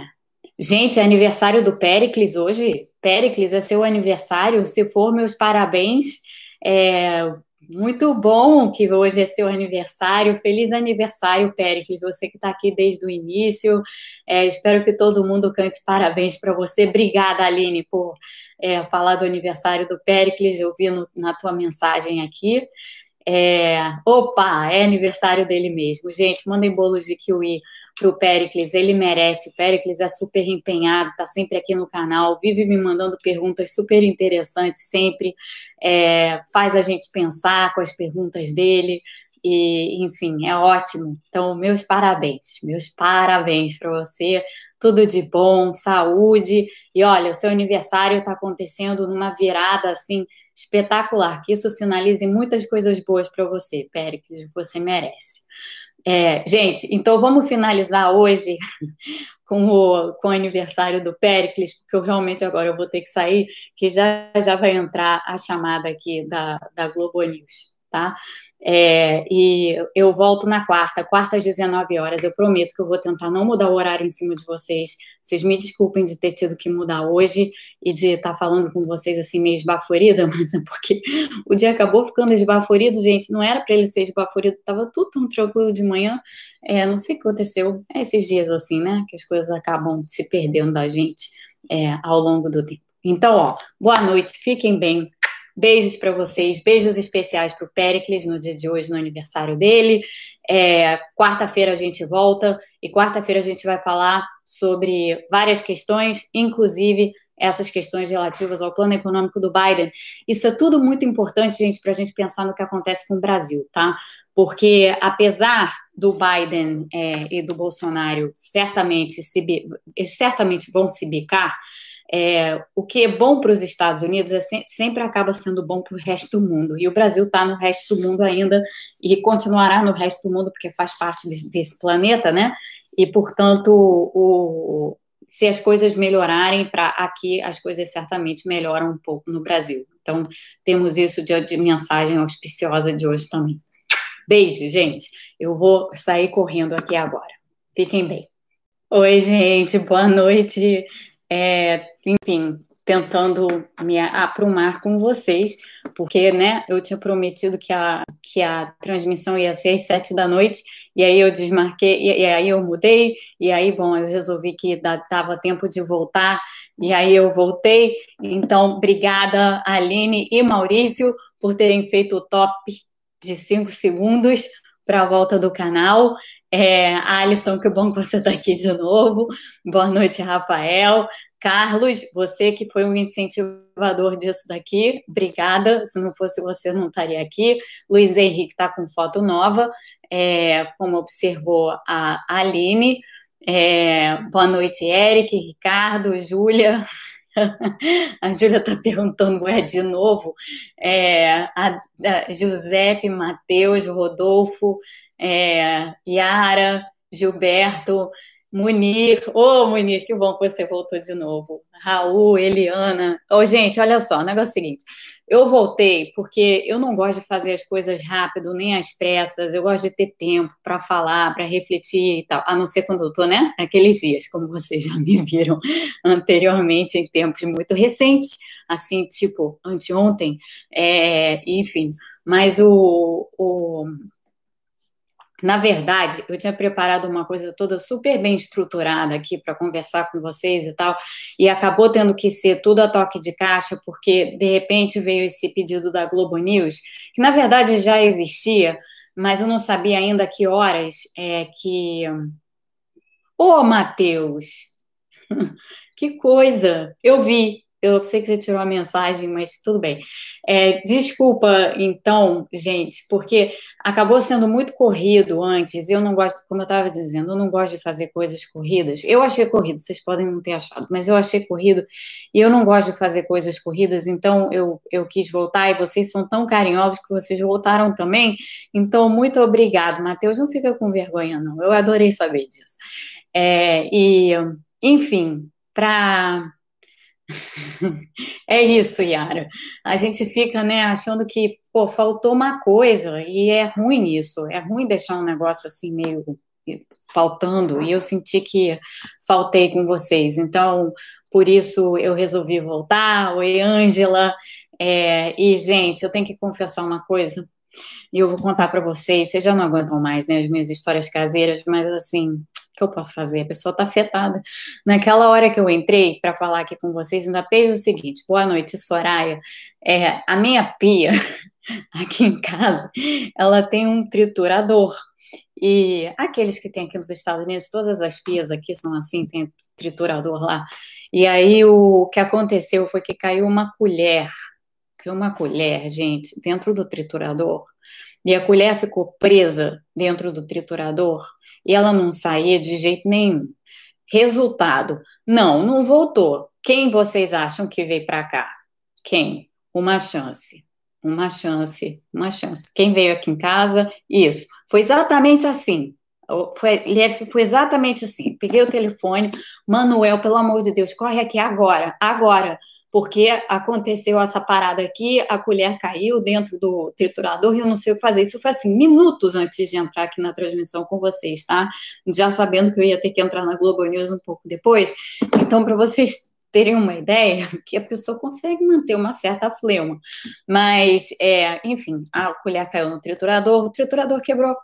Gente, é aniversário do Pericles hoje. Pericles, é seu aniversário. Se for, meus parabéns. É, muito bom que hoje é seu aniversário. Feliz aniversário, Péricles. Você que está aqui desde o início. É, espero que todo mundo cante parabéns para você. Obrigada, Aline, por é, falar do aniversário do Péricles. Eu vi no, na tua mensagem aqui. É, opa, é aniversário dele mesmo. Gente, mandem bolos de kiwi para o Pericles, ele merece. O Pericles é super empenhado, está sempre aqui no canal, vive me mandando perguntas super interessantes, sempre é, faz a gente pensar com as perguntas dele. E, enfim, é ótimo. Então, meus parabéns, meus parabéns para você. Tudo de bom, saúde. E olha, o seu aniversário está acontecendo numa virada assim espetacular. Que isso sinalize muitas coisas boas para você, Péricles. Você merece. É, gente, então vamos finalizar hoje (laughs) com o, com o aniversário do Pericles, porque eu realmente agora eu vou ter que sair, que já, já vai entrar a chamada aqui da, da Globo News, tá? É, e eu volto na quarta, quarta às 19 horas. Eu prometo que eu vou tentar não mudar o horário em cima de vocês. Vocês me desculpem de ter tido que mudar hoje e de estar falando com vocês assim meio esbaforida, (laughs) mas é porque o dia acabou ficando esbaforido, gente. Não era para ele ser esbaforido, tava tudo tão tranquilo de manhã. É, não sei o que aconteceu. É esses dias assim, né? Que as coisas acabam se perdendo da gente é, ao longo do tempo. Então, ó, boa noite, fiquem bem. Beijos para vocês, beijos especiais para o Pericles no dia de hoje, no aniversário dele. É, quarta-feira a gente volta e quarta-feira a gente vai falar sobre várias questões, inclusive essas questões relativas ao plano econômico do Biden. Isso é tudo muito importante, gente, para a gente pensar no que acontece com o Brasil, tá? Porque apesar do Biden é, e do Bolsonaro certamente se certamente vão se bicar, é, o que é bom para os Estados Unidos é se, sempre acaba sendo bom para o resto do mundo. E o Brasil está no resto do mundo ainda e continuará no resto do mundo porque faz parte de, desse planeta, né? E portanto o, se as coisas melhorarem para aqui, as coisas certamente melhoram um pouco no Brasil. Então, temos isso de, de mensagem auspiciosa de hoje também. Beijo, gente. Eu vou sair correndo aqui agora. Fiquem bem. Oi, gente, boa noite. É, enfim, tentando me aprumar com vocês, porque, né, eu tinha prometido que a, que a transmissão ia ser às sete da noite, e aí eu desmarquei, e, e aí eu mudei, e aí, bom, eu resolvi que dava tempo de voltar, e aí eu voltei. Então, obrigada, Aline e Maurício, por terem feito o top de cinco segundos para a volta do canal. É, Alisson, que bom que você está aqui de novo. Boa noite, Rafael. Carlos, você que foi um incentivador disso daqui, obrigada. Se não fosse você, não estaria aqui. Luiz Henrique está com foto nova, é, como observou a Aline. É, boa noite, Eric, Ricardo, Júlia. (laughs) A Júlia está perguntando, é de novo? É, a, a Giuseppe, Matheus, Rodolfo, é, Yara, Gilberto, Munir, ô oh, Munir, que bom que você voltou de novo. Raul, Eliana. Ô, oh, gente, olha só, o negócio é o seguinte: eu voltei porque eu não gosto de fazer as coisas rápido, nem às pressas, eu gosto de ter tempo para falar, para refletir e tal, a não ser quando eu estou, né? Aqueles dias, como vocês já me viram anteriormente, em tempos muito recentes, assim, tipo, anteontem, é, enfim. Mas o, o na verdade, eu tinha preparado uma coisa toda super bem estruturada aqui para conversar com vocês e tal, e acabou tendo que ser tudo a toque de caixa, porque de repente veio esse pedido da Globo News, que na verdade já existia, mas eu não sabia ainda que horas é que. Ô, oh, Matheus! (laughs) que coisa! Eu vi, eu sei que você tirou a mensagem, mas tudo bem. É, desculpa, então, gente, porque acabou sendo muito corrido antes. Eu não gosto, como eu estava dizendo, eu não gosto de fazer coisas corridas. Eu achei corrido, vocês podem não ter achado, mas eu achei corrido e eu não gosto de fazer coisas corridas, então eu, eu quis voltar e vocês são tão carinhosos que vocês voltaram também. Então, muito obrigado, Matheus. Não fica com vergonha, não. Eu adorei saber disso. É, e, enfim, para é isso, Yara. A gente fica, né, achando que, pô, faltou uma coisa, e é ruim isso, é ruim deixar um negócio assim meio faltando, e eu senti que faltei com vocês, então, por isso eu resolvi voltar. Oi, Ângela. É, e, gente, eu tenho que confessar uma coisa, e eu vou contar para vocês, vocês já não aguentam mais, né, as minhas histórias caseiras, mas assim, que eu posso fazer? A pessoa está afetada. Naquela hora que eu entrei para falar aqui com vocês, ainda teve o seguinte: boa noite, Soraya. É, a minha pia, (laughs) aqui em casa, ela tem um triturador. E aqueles que tem aqui nos Estados Unidos, todas as pias aqui são assim, tem triturador lá. E aí o que aconteceu foi que caiu uma colher, caiu uma colher, gente, dentro do triturador. E a colher ficou presa dentro do triturador e ela não saía de jeito nenhum. Resultado: não, não voltou. Quem vocês acham que veio para cá? Quem? Uma chance. Uma chance, uma chance. Quem veio aqui em casa? Isso. Foi exatamente assim. Foi, foi exatamente assim. Peguei o telefone, Manuel, pelo amor de Deus, corre aqui agora, agora porque aconteceu essa parada aqui, a colher caiu dentro do triturador e eu não sei o que fazer. Isso foi assim, minutos antes de entrar aqui na transmissão com vocês, tá? Já sabendo que eu ia ter que entrar na Globo News um pouco depois. Então, para vocês terem uma ideia, (laughs) que a pessoa consegue manter uma certa fleuma. Mas, é, enfim, a colher caiu no triturador, o triturador quebrou.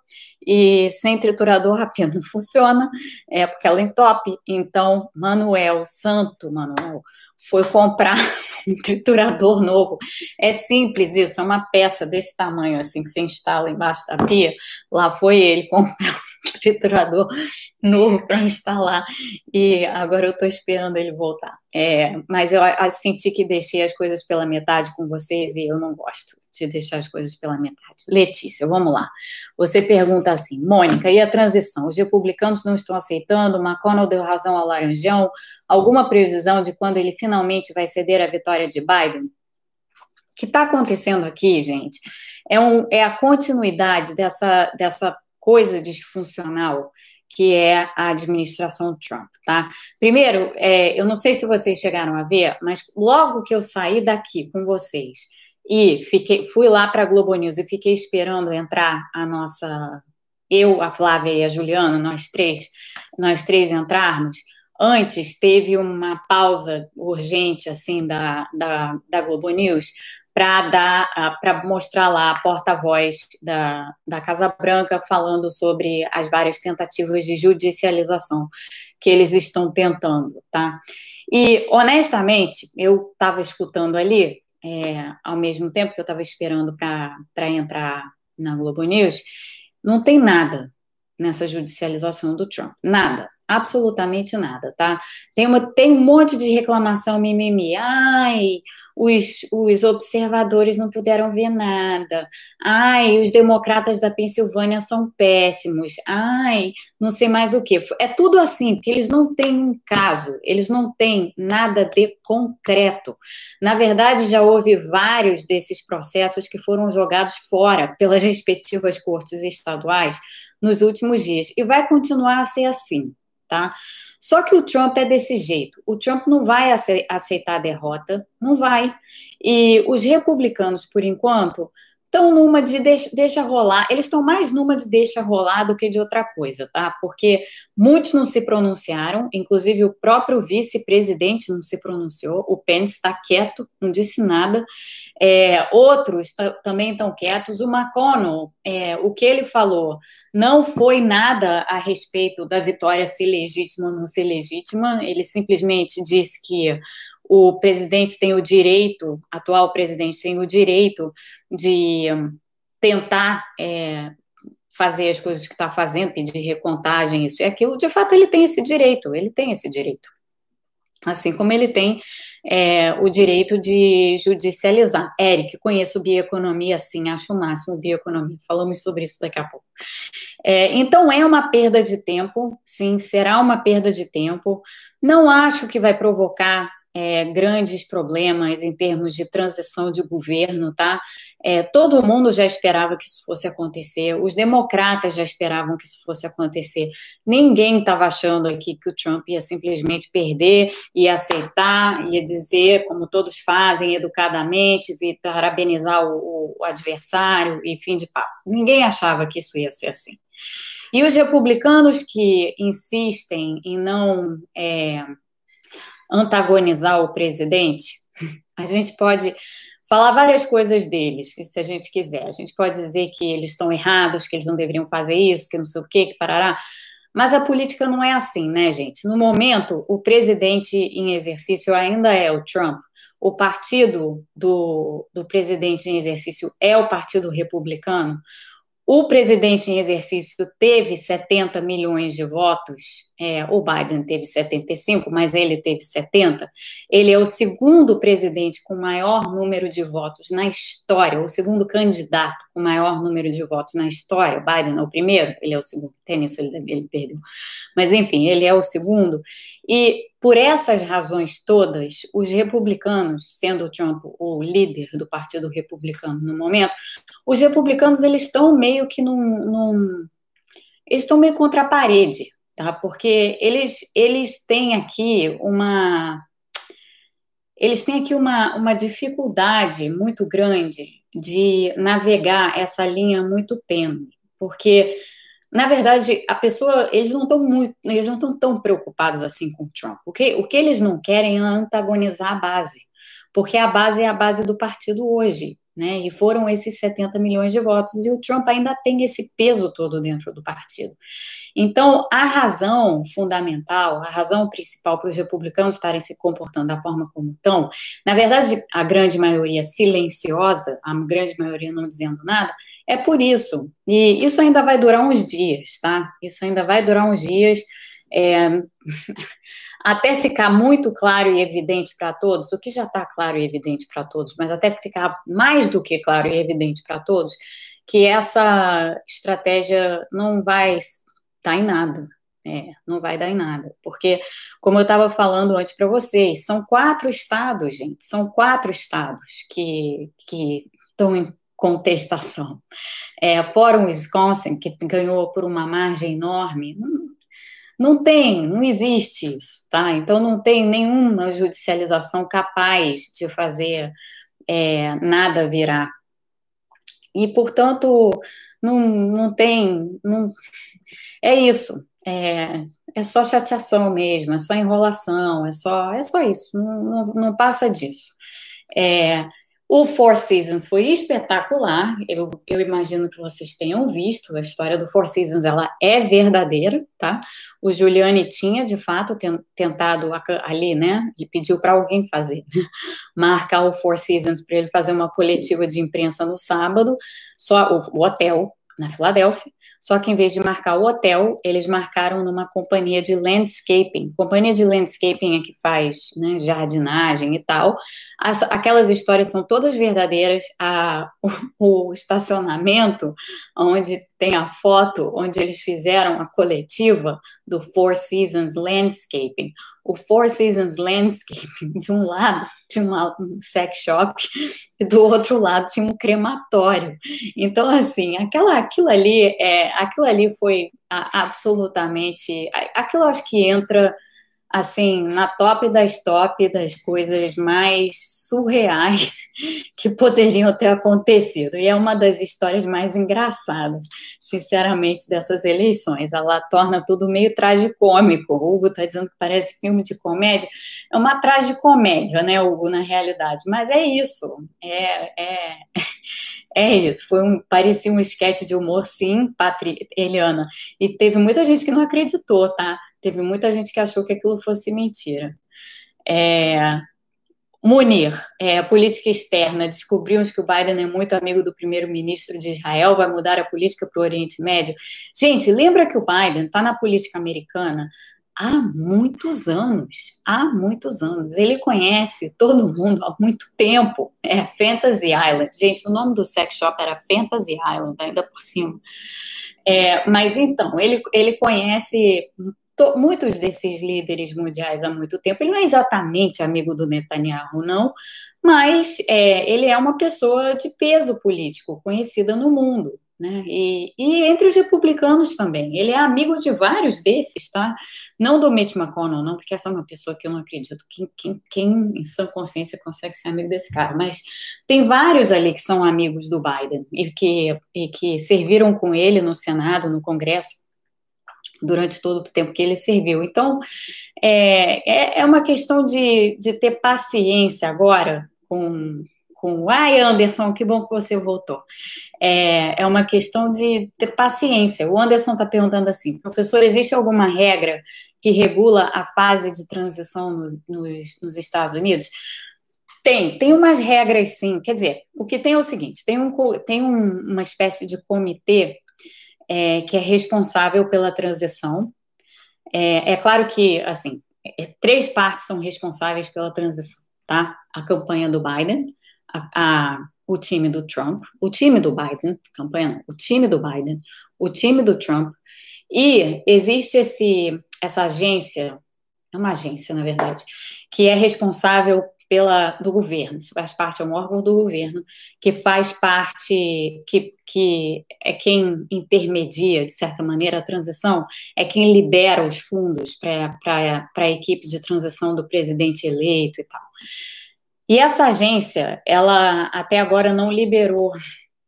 E sem triturador a pia não funciona, é porque ela entope. Então, Manuel, santo Manuel, foi comprar (laughs) um triturador novo. É simples isso, é uma peça desse tamanho, assim, que você instala embaixo da pia. Lá foi ele comprar triturador (laughs) novo para instalar. E agora eu estou esperando ele voltar. É, mas eu, eu senti que deixei as coisas pela metade com vocês e eu não gosto de deixar as coisas pela metade. Letícia, vamos lá. Você pergunta assim, Mônica, e a transição? Os republicanos não estão aceitando? McConnell deu razão ao Laranjão? Alguma previsão de quando ele finalmente vai ceder a vitória de Biden? O que está acontecendo aqui, gente, é, um, é a continuidade dessa, dessa coisa disfuncional que é a administração Trump, tá? Primeiro, é, eu não sei se vocês chegaram a ver, mas logo que eu saí daqui com vocês e fiquei, fui lá para a Globo News e fiquei esperando entrar a nossa, eu, a Flávia e a Juliana, nós três, nós três entrarmos. Antes teve uma pausa urgente assim da, da, da Globo News para dar para mostrar lá a porta-voz da, da Casa Branca falando sobre as várias tentativas de judicialização que eles estão tentando, tá? E honestamente, eu estava escutando ali, é, ao mesmo tempo que eu estava esperando para entrar na Globo News, não tem nada nessa judicialização do Trump, nada absolutamente nada, tá? Tem, uma, tem um monte de reclamação mimimi. Ai, os, os observadores não puderam ver nada. Ai, os democratas da Pensilvânia são péssimos. Ai, não sei mais o que. É tudo assim, porque eles não têm um caso, eles não têm nada de concreto. Na verdade, já houve vários desses processos que foram jogados fora pelas (laughs) respectivas cortes estaduais nos últimos dias. E vai continuar a ser assim tá? Só que o Trump é desse jeito. O Trump não vai aceitar a derrota, não vai. E os republicanos, por enquanto, estão numa de deixa, deixa rolar, eles estão mais numa de deixa rolar do que de outra coisa, tá? Porque muitos não se pronunciaram, inclusive o próprio vice-presidente não se pronunciou, o Pence está quieto, não disse nada, é, outros também estão quietos, o McConnell, é, o que ele falou não foi nada a respeito da vitória ser legítima ou não ser legítima, ele simplesmente disse que o presidente tem o direito, atual presidente tem o direito de tentar é, fazer as coisas que está fazendo, pedir recontagem, isso e aquilo. De fato, ele tem esse direito, ele tem esse direito. Assim como ele tem é, o direito de judicializar. Eric, conheço bioeconomia, sim, acho o máximo bioeconomia. Falamos sobre isso daqui a pouco. É, então, é uma perda de tempo, sim, será uma perda de tempo. Não acho que vai provocar é, grandes problemas em termos de transição de governo, tá? É, todo mundo já esperava que isso fosse acontecer, os democratas já esperavam que isso fosse acontecer. Ninguém estava achando aqui que o Trump ia simplesmente perder, ia aceitar, ia dizer, como todos fazem, educadamente, parabenizar o, o adversário e fim de papo. Ninguém achava que isso ia ser assim. E os republicanos que insistem em não. É, antagonizar o presidente, a gente pode falar várias coisas deles, se a gente quiser. A gente pode dizer que eles estão errados, que eles não deveriam fazer isso, que não sei o quê, que parará. Mas a política não é assim, né, gente? No momento, o presidente em exercício ainda é o Trump. O partido do, do presidente em exercício é o Partido Republicano. O presidente em exercício teve 70 milhões de votos, é, o Biden teve 75, mas ele teve 70. Ele é o segundo presidente com maior número de votos na história, o segundo candidato com maior número de votos na história. O Biden é o primeiro, ele é o segundo. Tem isso, ele, ele perdeu. Mas, enfim, ele é o segundo. E por essas razões todas, os republicanos, sendo o Trump o líder do Partido Republicano no momento, os republicanos eles estão meio que num, num eles estão meio contra a parede, tá? Porque eles eles têm aqui uma eles têm aqui uma, uma dificuldade muito grande de navegar essa linha muito tênue, porque na verdade, a pessoa, eles não estão muito, eles não estão tão preocupados assim com o Trump. O o que eles não querem é antagonizar a base, porque a base é a base do partido hoje. Né? E foram esses 70 milhões de votos, e o Trump ainda tem esse peso todo dentro do partido. Então, a razão fundamental, a razão principal para os republicanos estarem se comportando da forma como estão, na verdade, a grande maioria silenciosa, a grande maioria não dizendo nada, é por isso. E isso ainda vai durar uns dias, tá? Isso ainda vai durar uns dias. É, (laughs) até ficar muito claro e evidente para todos, o que já está claro e evidente para todos, mas até ficar mais do que claro e evidente para todos, que essa estratégia não vai dar em nada. É, não vai dar em nada, porque, como eu estava falando antes para vocês, são quatro estados, gente, são quatro estados que, que estão em contestação. É, fora o Wisconsin, que ganhou por uma margem enorme, não tem, não existe isso, tá? Então não tem nenhuma judicialização capaz de fazer é, nada virar. E, portanto, não, não tem. Não, é isso. É, é só chateação mesmo, é só enrolação, é só, é só isso, não, não, não passa disso. É, o Four Seasons foi espetacular. Eu, eu, imagino que vocês tenham visto. A história do Four Seasons ela é verdadeira, tá? O Giuliani tinha de fato tentado ali, né? Ele pediu para alguém fazer, marcar o Four Seasons para ele fazer uma coletiva de imprensa no sábado. Só o, o hotel na Filadélfia. Só que em vez de marcar o hotel, eles marcaram numa companhia de landscaping. Companhia de landscaping é que faz né, jardinagem e tal. As, aquelas histórias são todas verdadeiras. A, o, o estacionamento, onde tem a foto, onde eles fizeram a coletiva do Four Seasons Landscaping o Four Seasons Landscaping, (laughs) de um lado tinha um sex shop e do outro lado tinha um crematório. Então, assim, aquela, aquilo ali, é, aquilo ali foi absolutamente, aquilo acho que entra assim, na top das top das coisas mais surreais (laughs) que poderiam ter acontecido. E é uma das histórias mais engraçadas, sinceramente, dessas eleições. Ela torna tudo meio tragicômico. O Hugo está dizendo que parece filme de comédia. É uma tragicomédia, né, Hugo, na realidade. Mas é isso. É, é, (laughs) é isso. Foi um, parecia um esquete de humor, sim, Patri, Eliana. E teve muita gente que não acreditou, tá? Teve muita gente que achou que aquilo fosse mentira. É, Munir, é, política externa. Descobrimos que o Biden é muito amigo do primeiro-ministro de Israel, vai mudar a política para o Oriente Médio. Gente, lembra que o Biden está na política americana há muitos anos, há muitos anos. Ele conhece todo mundo há muito tempo. É Fantasy Island. Gente, o nome do sex shop era Fantasy Island, ainda por cima. É, mas então, ele, ele conhece muitos desses líderes mundiais há muito tempo. Ele não é exatamente amigo do Netanyahu, não, mas é, ele é uma pessoa de peso político, conhecida no mundo. Né? E, e, entre os republicanos também. Ele é amigo de vários desses, tá? Não do Mitch McConnell, não, porque essa é uma pessoa que eu não acredito. Quem, quem, quem em sã consciência consegue ser amigo desse cara? Mas tem vários ali que são amigos do Biden e que, e que serviram com ele no Senado, no Congresso durante todo o tempo que ele serviu. Então, é, é, é uma questão de, de ter paciência agora com, com. Ai, Anderson, que bom que você voltou. É, é uma questão de ter paciência. O Anderson está perguntando assim: professor, existe alguma regra que regula a fase de transição nos, nos, nos Estados Unidos? Tem, tem umas regras sim. Quer dizer, o que tem é o seguinte: tem, um, tem um, uma espécie de comitê é, que é responsável pela transição. É, é claro que, assim, é, três partes são responsáveis pela transição, tá? A campanha do Biden, a, a, o time do Trump, o time do Biden, campanha não, o time do Biden, o time do Trump, e existe esse, essa agência, é uma agência, na verdade, que é responsável pela, do governo, isso faz parte, é um órgão do governo, que faz parte, que, que é quem intermedia, de certa maneira, a transição, é quem libera os fundos para a equipe de transição do presidente eleito e tal. E essa agência, ela até agora não liberou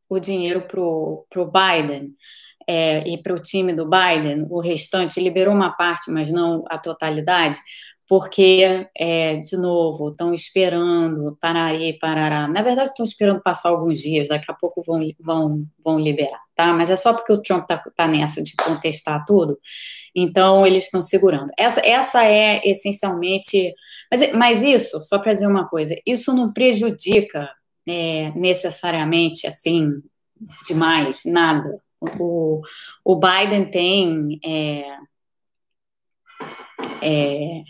o dinheiro para o Biden, é, e para o time do Biden, o restante liberou uma parte, mas não a totalidade, porque, é, de novo, estão esperando, pararei, parará. Na verdade, estão esperando passar alguns dias, daqui a pouco vão, vão, vão liberar, tá? Mas é só porque o Trump está tá nessa de contestar tudo, então eles estão segurando. Essa, essa é essencialmente. Mas, mas isso, só para dizer uma coisa, isso não prejudica é, necessariamente, assim, demais, nada. O, o Biden tem. É, é,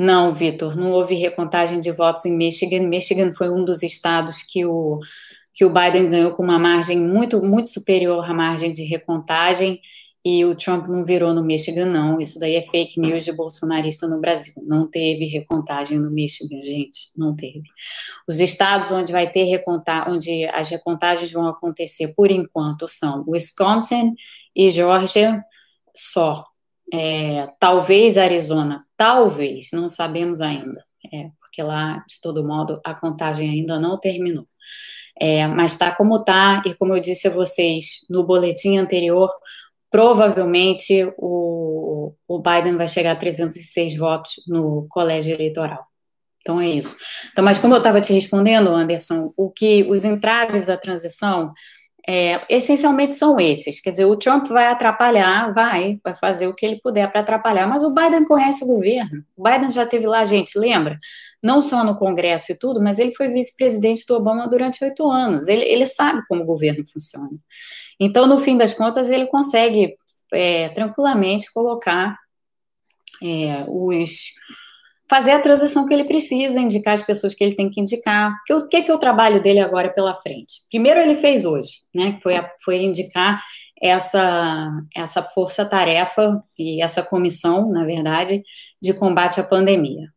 não, Vitor, não houve recontagem de votos em Michigan. Michigan foi um dos estados que o, que o Biden ganhou com uma margem muito, muito superior à margem de recontagem, e o Trump não virou no Michigan, não. Isso daí é fake news de bolsonarista no Brasil. Não teve recontagem no Michigan, gente, não teve. Os estados onde vai ter recontagem, onde as recontagens vão acontecer por enquanto são Wisconsin e Georgia só. É, talvez Arizona, talvez, não sabemos ainda, é, porque lá, de todo modo, a contagem ainda não terminou. É, mas está como está, e como eu disse a vocês no boletim anterior, provavelmente o, o Biden vai chegar a 306 votos no colégio eleitoral. Então é isso. Então, mas como eu estava te respondendo, Anderson, o que os entraves da transição é, essencialmente são esses. Quer dizer, o Trump vai atrapalhar, vai, vai fazer o que ele puder para atrapalhar, mas o Biden conhece o governo. O Biden já teve lá, gente, lembra? Não só no Congresso e tudo, mas ele foi vice-presidente do Obama durante oito anos. Ele, ele sabe como o governo funciona. Então, no fim das contas, ele consegue é, tranquilamente colocar é, os fazer a transição que ele precisa, indicar as pessoas que ele tem que indicar. O que, que é o trabalho dele agora pela frente? Primeiro ele fez hoje, né? Que foi, a, foi indicar essa, essa força-tarefa e essa comissão, na verdade, de combate à pandemia.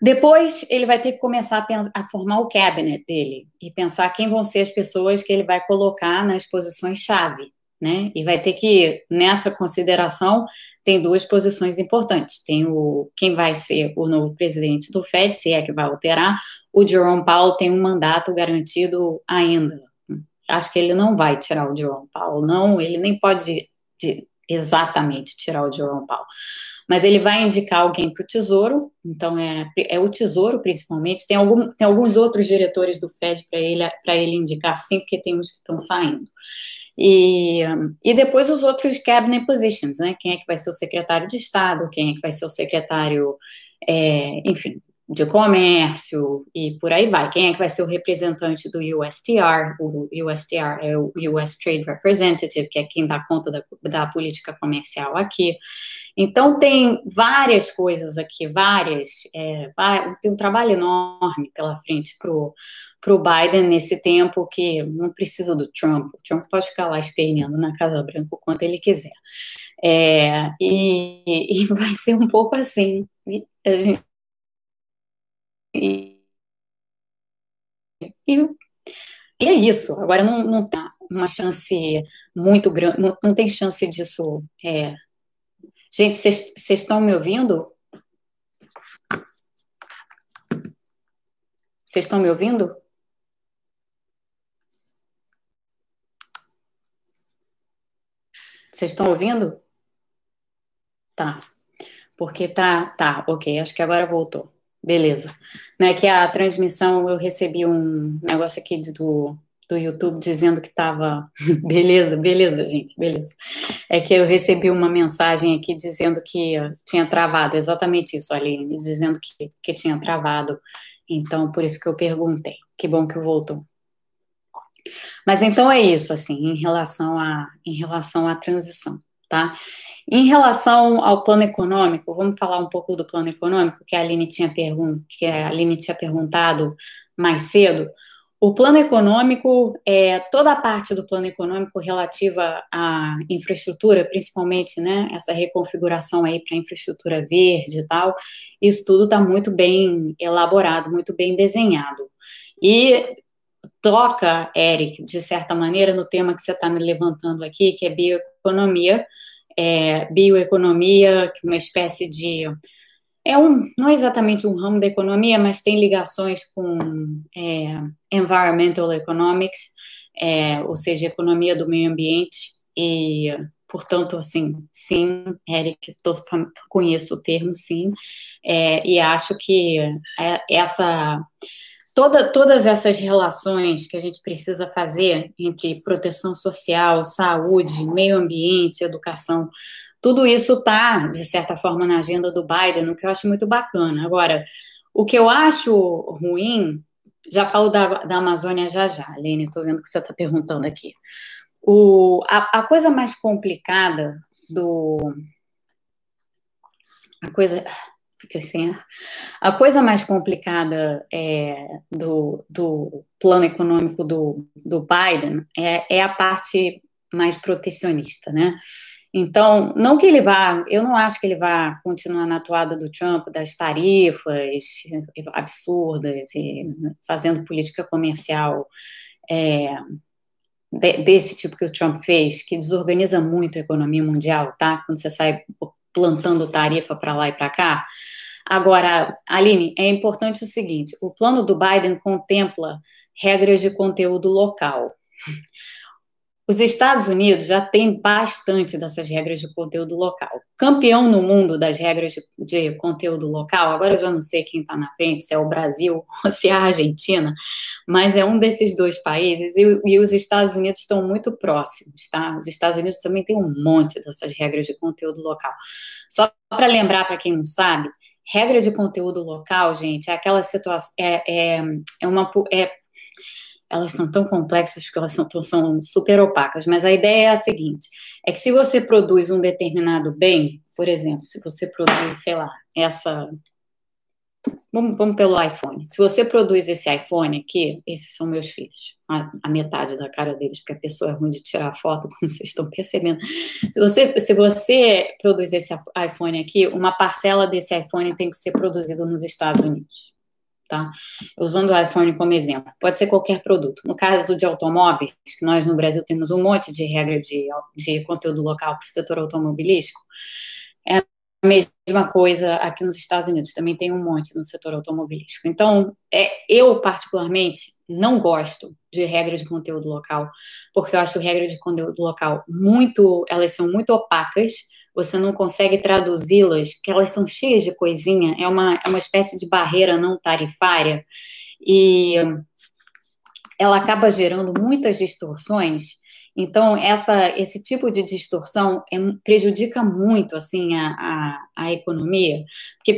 Depois ele vai ter que começar a, pensar, a formar o cabinet dele e pensar quem vão ser as pessoas que ele vai colocar nas posições-chave né? E vai ter que, nessa consideração, tem duas posições importantes. Tem o quem vai ser o novo presidente do Fed, se é que vai alterar. O Jerome Powell tem um mandato garantido ainda. Acho que ele não vai tirar o Jerome Powell, não, ele nem pode exatamente tirar o Jerome Powell. Mas ele vai indicar alguém para o Tesouro, então é, é o Tesouro principalmente. Tem, algum, tem alguns outros diretores do Fed para ele, ele indicar sim, porque tem uns que estão saindo. E, e depois os outros cabinet positions, né? Quem é que vai ser o secretário de Estado, quem é que vai ser o secretário, é, enfim, de comércio e por aí vai. Quem é que vai ser o representante do USTR? O USTR é o US Trade Representative, que é quem dá conta da, da política comercial aqui. Então, tem várias coisas aqui, várias. É, tem um trabalho enorme pela frente para o Biden nesse tempo que não precisa do Trump. O Trump pode ficar lá esperneando na Casa Branca o quanto ele quiser. É, e, e, (laughs) vai ser um pouco assim. A gente, e, e, e é isso. Agora não, não tem uma chance muito grande, não, não tem chance disso. É... Gente, vocês estão me ouvindo? Vocês estão me ouvindo? Vocês estão ouvindo? Tá. Porque tá, tá, ok, acho que agora voltou. Beleza. Né, que a transmissão, eu recebi um negócio aqui do, do YouTube dizendo que estava. (laughs) beleza, beleza, gente, beleza. É que eu recebi uma mensagem aqui dizendo que tinha travado, exatamente isso, Aline, dizendo que, que tinha travado. Então, por isso que eu perguntei. Que bom que voltou. Mas então é isso, assim, em relação à, em relação à transição, tá? Em relação ao plano econômico, vamos falar um pouco do plano econômico que a Aline tinha, pergun que a Aline tinha perguntado mais cedo. O plano econômico, é, toda a parte do plano econômico relativa à infraestrutura, principalmente, né, essa reconfiguração aí para infraestrutura verde e tal, isso tudo está muito bem elaborado, muito bem desenhado. E toca, Eric, de certa maneira, no tema que você está me levantando aqui, que é bioeconomia, é, bioeconomia, uma espécie de. É um, não é exatamente um ramo da economia, mas tem ligações com é, environmental economics, é, ou seja, economia do meio ambiente, e portanto, assim, sim, Eric, tô, conheço o termo, sim, é, e acho que é, essa toda, todas essas relações que a gente precisa fazer entre proteção social, saúde, meio ambiente, educação, tudo isso está, de certa forma, na agenda do Biden, o que eu acho muito bacana. Agora, o que eu acho ruim, já falo da, da Amazônia já já, Lene, estou vendo que você está perguntando aqui. O, a, a coisa mais complicada do. A coisa ar. A coisa mais complicada é, do, do plano econômico do, do Biden é, é a parte mais protecionista, né? Então, não que ele vá, eu não acho que ele vá continuar na atuada do Trump das tarifas absurdas fazendo política comercial é, desse tipo que o Trump fez, que desorganiza muito a economia mundial, tá? Quando você sai plantando tarifa para lá e para cá. Agora, Aline, é importante o seguinte: o plano do Biden contempla regras de conteúdo local. Os Estados Unidos já têm bastante dessas regras de conteúdo local. Campeão no mundo das regras de, de conteúdo local, agora eu já não sei quem está na frente, se é o Brasil (laughs) ou se é a Argentina, mas é um desses dois países e, e os Estados Unidos estão muito próximos, tá? Os Estados Unidos também têm um monte dessas regras de conteúdo local. Só para lembrar para quem não sabe, regra de conteúdo local, gente, é aquela situação, é, é, é uma, é elas são tão complexas porque elas são, são super opacas, mas a ideia é a seguinte: é que se você produz um determinado bem, por exemplo, se você produz, sei lá, essa. Vamos, vamos pelo iPhone. Se você produz esse iPhone aqui, esses são meus filhos, a, a, metade da cara deles, porque a pessoa é ruim de tirar foto, (laughs) como vocês estão percebendo. Se você, se você produz esse iPhone aqui, uma parcela desse iPhone tem que ser produzido nos Estados Unidos tá? Usando o iPhone como exemplo, pode ser qualquer produto. No caso de automóveis, que nós no Brasil temos um monte de regra de, de conteúdo local para o setor automobilístico, é a mesma coisa aqui nos Estados Unidos, também tem um monte no setor automobilístico. Então, é, eu, particularmente, não gosto de regra de conteúdo local, porque eu acho regra de conteúdo local muito, elas são muito opacas, você não consegue traduzi-las, porque elas são cheias de coisinha, é uma, é uma espécie de barreira não tarifária, e ela acaba gerando muitas distorções. Então, essa, esse tipo de distorção é, prejudica muito assim a, a, a economia, porque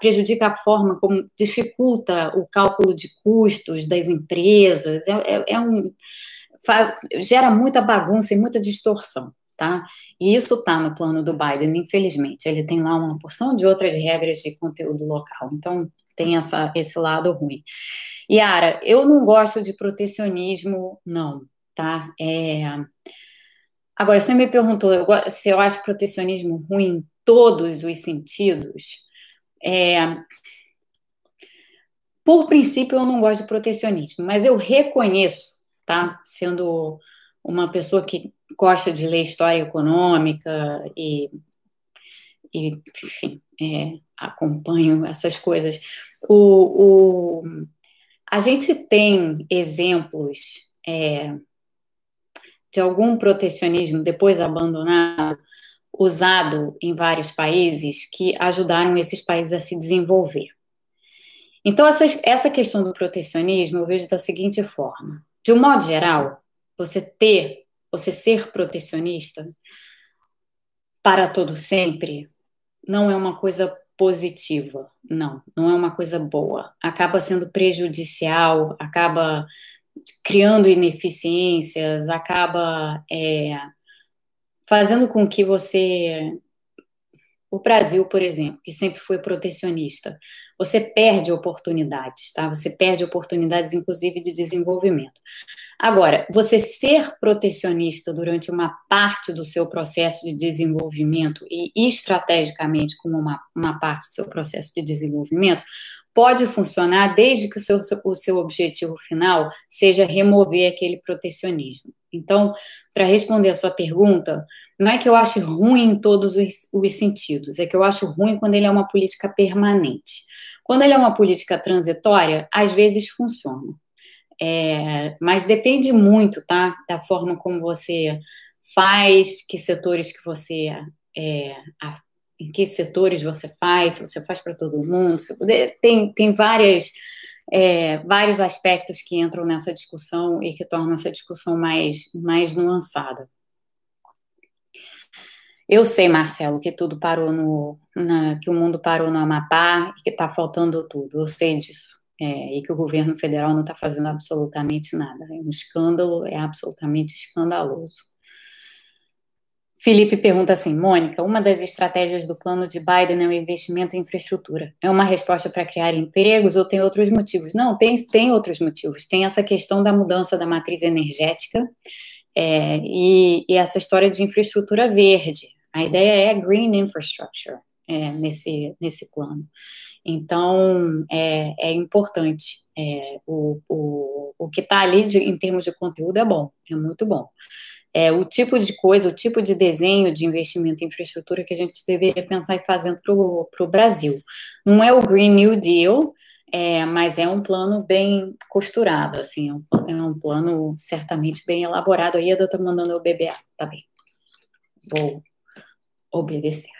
prejudica a forma como dificulta o cálculo de custos das empresas, é, é, é um, gera muita bagunça e muita distorção tá? E isso está no plano do Biden, infelizmente. Ele tem lá uma porção de outras regras de conteúdo local. Então, tem essa, esse lado ruim. Yara, eu não gosto de protecionismo, não, tá? É... Agora, você me perguntou se eu acho protecionismo ruim em todos os sentidos. É... Por princípio, eu não gosto de protecionismo, mas eu reconheço, tá? Sendo uma pessoa que gosta de ler história econômica e, e enfim, é, acompanho essas coisas. O, o, a gente tem exemplos é, de algum protecionismo depois abandonado, usado em vários países que ajudaram esses países a se desenvolver. Então, essa, essa questão do protecionismo eu vejo da seguinte forma: de um modo geral, você ter você ser protecionista para todo sempre não é uma coisa positiva, não, não é uma coisa boa. Acaba sendo prejudicial, acaba criando ineficiências, acaba é, fazendo com que você. O Brasil, por exemplo, que sempre foi protecionista, você perde oportunidades, tá? Você perde oportunidades, inclusive, de desenvolvimento. Agora, você ser protecionista durante uma parte do seu processo de desenvolvimento e estrategicamente como uma, uma parte do seu processo de desenvolvimento, pode funcionar desde que o seu, o seu objetivo final seja remover aquele protecionismo. Então, para responder a sua pergunta, não é que eu ache ruim em todos os, os sentidos, é que eu acho ruim quando ele é uma política permanente. Quando ele é uma política transitória, às vezes funciona. É, mas depende muito, tá? Da forma como você faz, que setores que você é, em que setores você faz, se você faz para todo mundo, tem, tem várias, é, vários aspectos que entram nessa discussão e que tornam essa discussão mais, mais nuançada. Eu sei, Marcelo, que tudo parou no. Na, que o mundo parou no Amapá e que está faltando tudo. Eu sei disso. É, e que o governo federal não está fazendo absolutamente nada. É um escândalo, é absolutamente escandaloso. Felipe pergunta assim, Mônica, uma das estratégias do plano de Biden é o investimento em infraestrutura. É uma resposta para criar empregos ou tem outros motivos? Não, tem, tem outros motivos. Tem essa questão da mudança da matriz energética é, e, e, essa história de infraestrutura verde. A ideia é green infrastructure é, nesse, nesse plano. Então, é, é importante. É, o, o, o que está ali de, em termos de conteúdo é bom, é muito bom é, o tipo de coisa, o tipo de desenho de investimento em infraestrutura que a gente deveria pensar em fazer para o Brasil. Não é o Green New Deal, é, mas é um plano bem costurado, assim, é um, é um plano certamente bem elaborado. Aí a está mandando eu beber tá bem. Vou obedecer.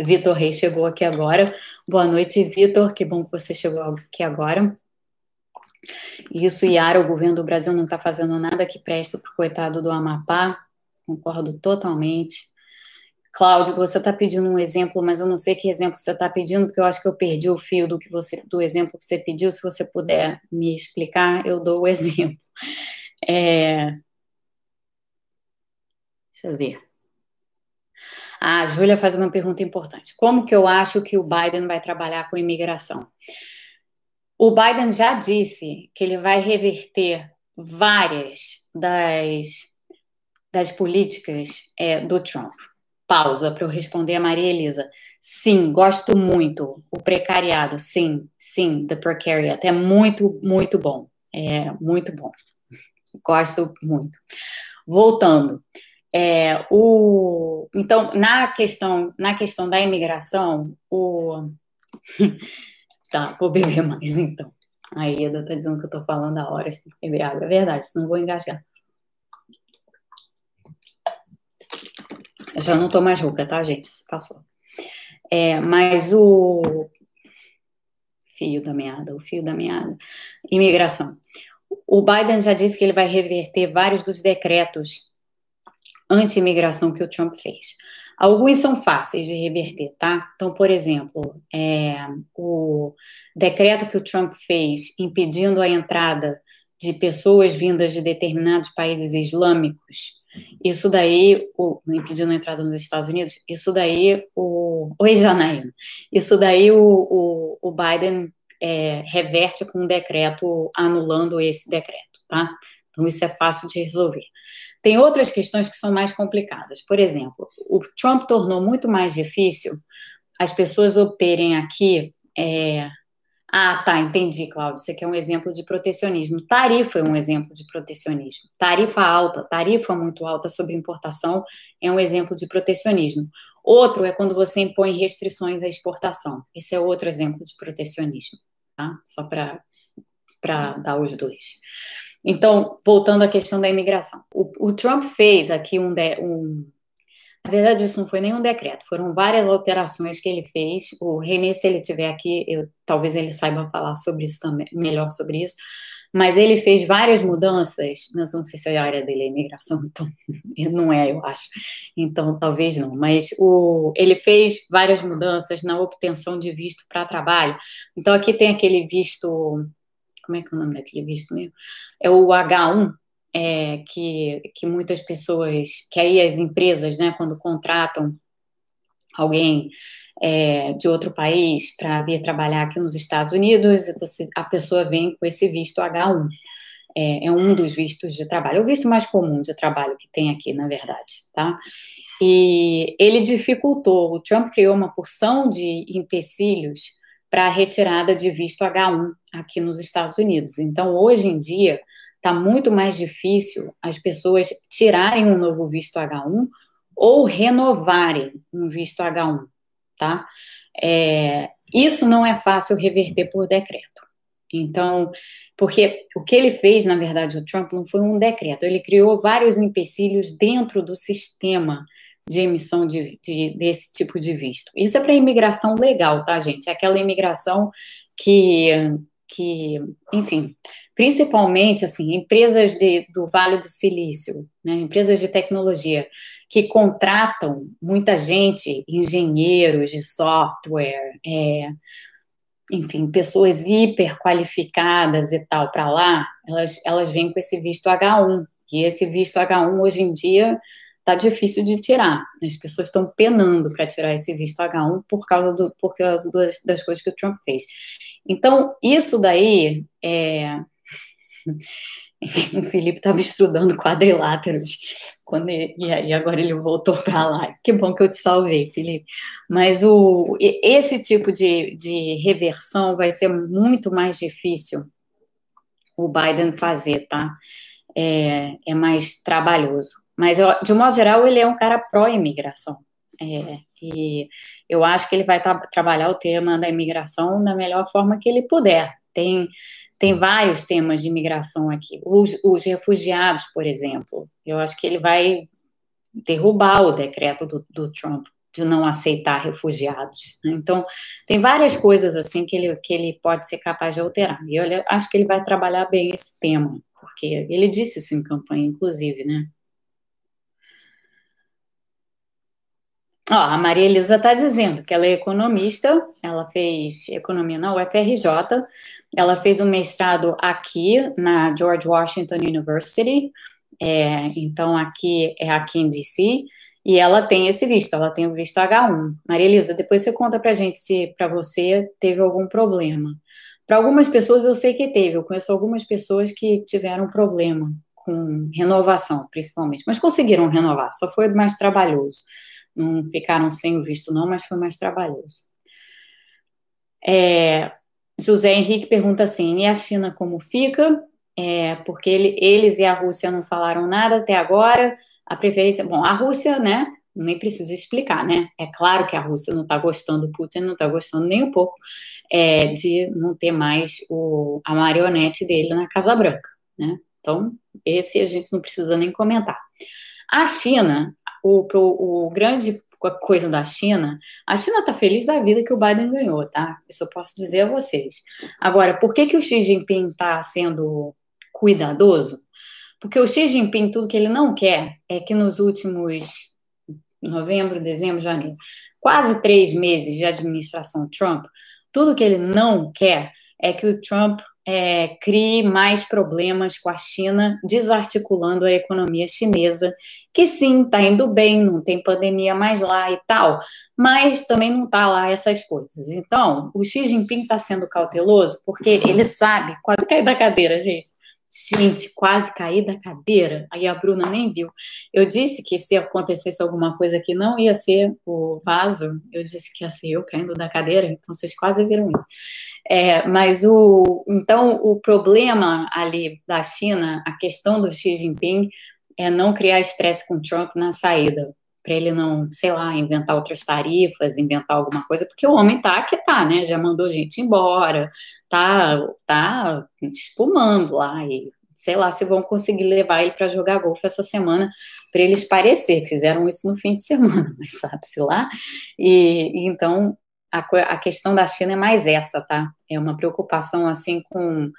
Vitor Reis chegou aqui agora. Boa noite, Vitor. Que bom que você chegou aqui agora. Isso, Yara, o governo do Brasil não está fazendo nada que preste para o coitado do Amapá, concordo totalmente. Cláudio, você está pedindo um exemplo, mas eu não sei que exemplo você está pedindo, porque eu acho que eu perdi o fio do que você, do exemplo que você pediu. Se você puder me explicar, eu dou o (laughs) exemplo. É... Deixa eu ver. A Júlia faz uma pergunta importante. Como que eu acho que o Biden vai trabalhar com imigração? O Biden já disse que ele vai reverter várias das, das políticas é, do Trump. Pausa para eu responder a Maria Elisa. Sim, gosto muito. O precariado, sim, sim, the precariat. É muito, muito bom. É muito bom. Gosto muito. Voltando. É, o, então, na questão, na questão da imigração, o, (laughs) Tá, vou beber mais então. A Eda tá dizendo que eu tô falando a hora sem beber água. É verdade, senão vou engasgar. Eu já não tô mais rouca, tá, gente? Isso passou. É, mas o fio da meada, o fio da meada, imigração. O Biden já disse que ele vai reverter vários dos decretos anti-imigração que o Trump fez. Alguns são fáceis de reverter, tá? Então, por exemplo, é, o decreto que o Trump fez impedindo a entrada de pessoas vindas de determinados países islâmicos, isso daí, o, impedindo a entrada nos Estados Unidos, isso daí, o, (laughs) oi Janaína, isso daí o, o, o Biden é, reverte com um decreto anulando esse decreto, tá? Então, isso é fácil de resolver. Tem outras questões que são mais complicadas. Por exemplo, o Trump tornou muito mais difícil as pessoas obterem aqui. É... Ah, tá, entendi, Cláudio. Você quer um exemplo de protecionismo. Tarifa é um exemplo de protecionismo. Tarifa alta, tarifa muito alta sobre importação é um exemplo de protecionismo. Outro é quando você impõe restrições à exportação. Esse é outro exemplo de protecionismo, tá? Só para dar os dois. Então, voltando à questão da imigração, o, o Trump fez aqui um, de, um, na verdade, isso não foi nenhum decreto, foram várias alterações que ele fez. O René, se ele tiver aqui, eu, talvez ele saiba falar sobre isso também, melhor sobre isso. Mas ele fez várias mudanças, mas não sei se a área dele é imigração, então (laughs) não é, eu acho. Então talvez não. Mas o, ele fez várias mudanças na obtenção de visto para trabalho. Então aqui tem aquele visto como é que é o nome daquele visto mesmo? É o H1, é, que, que muitas pessoas, que aí as empresas, né, quando contratam alguém é, de outro país para vir trabalhar aqui nos Estados Unidos, você, a pessoa vem com esse visto H1. É, é, um dos vistos de trabalho, é o visto mais comum de trabalho que tem aqui, na verdade, tá? E ele dificultou, o Trump criou uma porção de empecilhos para a retirada de visto H1 aqui nos Estados Unidos. Então, hoje em dia, está muito mais difícil as pessoas tirarem um novo visto H1 ou renovarem um visto H1, tá? É, isso não é fácil reverter por decreto, Então, porque o que ele fez, na verdade, o Trump não foi um decreto, ele criou vários empecilhos dentro do sistema de emissão de, de desse tipo de visto. Isso é para imigração legal, tá, gente? É aquela imigração que, que enfim, principalmente, assim, empresas de, do Vale do Silício, né, empresas de tecnologia, que contratam muita gente, engenheiros de software, é, enfim, pessoas hiper qualificadas e tal para lá, elas, elas vêm com esse visto H1. E esse visto H1 hoje em dia está difícil de tirar. As pessoas estão penando para tirar esse visto H1 por causa, do, por causa das, das coisas que o Trump fez. Então, isso daí é. (laughs) O Felipe estava estudando quadriláteros quando ele, e aí agora ele voltou para lá. Que bom que eu te salvei, Felipe. Mas o, esse tipo de, de reversão vai ser muito mais difícil o Biden fazer, tá? É, é mais trabalhoso. Mas, eu, de um modo geral, ele é um cara pró-imigração. É, e eu acho que ele vai tra trabalhar o tema da imigração da melhor forma que ele puder. Tem, tem vários temas de imigração aqui. Os, os refugiados, por exemplo, eu acho que ele vai derrubar o decreto do, do Trump de não aceitar refugiados. Né? Então, tem várias coisas assim que ele, que ele pode ser capaz de alterar. E eu acho que ele vai trabalhar bem esse tema, porque ele disse isso em campanha, inclusive, né? Ó, a Maria Elisa está dizendo que ela é economista, ela fez economia na UFRJ, ela fez um mestrado aqui na George Washington University, é, então aqui é aqui em DC, e ela tem esse visto, ela tem o visto H1. Maria Elisa, depois você conta pra gente se para você teve algum problema. Para algumas pessoas eu sei que teve, eu conheço algumas pessoas que tiveram problema com renovação, principalmente, mas conseguiram renovar, só foi mais trabalhoso não ficaram sem o visto, não, mas foi mais trabalhoso. É, José Henrique pergunta assim: e a China como fica? É, porque ele, eles e a Rússia não falaram nada até agora. A preferência. Bom, a Rússia, né? Nem precisa explicar, né? É claro que a Rússia não está gostando, Putin não está gostando nem um pouco é, de não ter mais o, a marionete dele na Casa Branca, né? Então, esse a gente não precisa nem comentar. A China, o, pro, o grande coisa da China, a China está feliz da vida que o Biden ganhou, tá? Isso eu posso dizer a vocês. Agora, por que, que o Xi Jinping está sendo cuidadoso? Porque o Xi Jinping, tudo que ele não quer é que nos últimos novembro, dezembro, janeiro, quase três meses de administração Trump, tudo que ele não quer é que o Trump é, crie mais problemas com a China, desarticulando a economia chinesa, que sim, está indo bem, não tem pandemia mais lá e tal, mas também não está lá essas coisas. Então, o Xi Jinping está sendo cauteloso porque ele sabe, quase cair da cadeira, gente. Gente, quase caí da cadeira. Aí a Bruna nem viu. Eu disse que se acontecesse alguma coisa que não ia ser o vaso, eu disse que ia ser eu caindo da cadeira, então vocês quase viram isso. É, mas o então o problema ali da China, a questão do Xi Jinping é não criar estresse com Trump na saída, para ele não, sei lá, inventar outras tarifas, inventar alguma coisa, porque o homem tá que tá, né? Já mandou gente embora, tá, tá espumando lá e sei lá se vão conseguir levar ele para jogar golfe essa semana para eles parecer. Fizeram isso no fim de semana, (laughs) mas sabe-se lá. E, então a, a questão da China é mais essa, tá? É uma preocupação assim com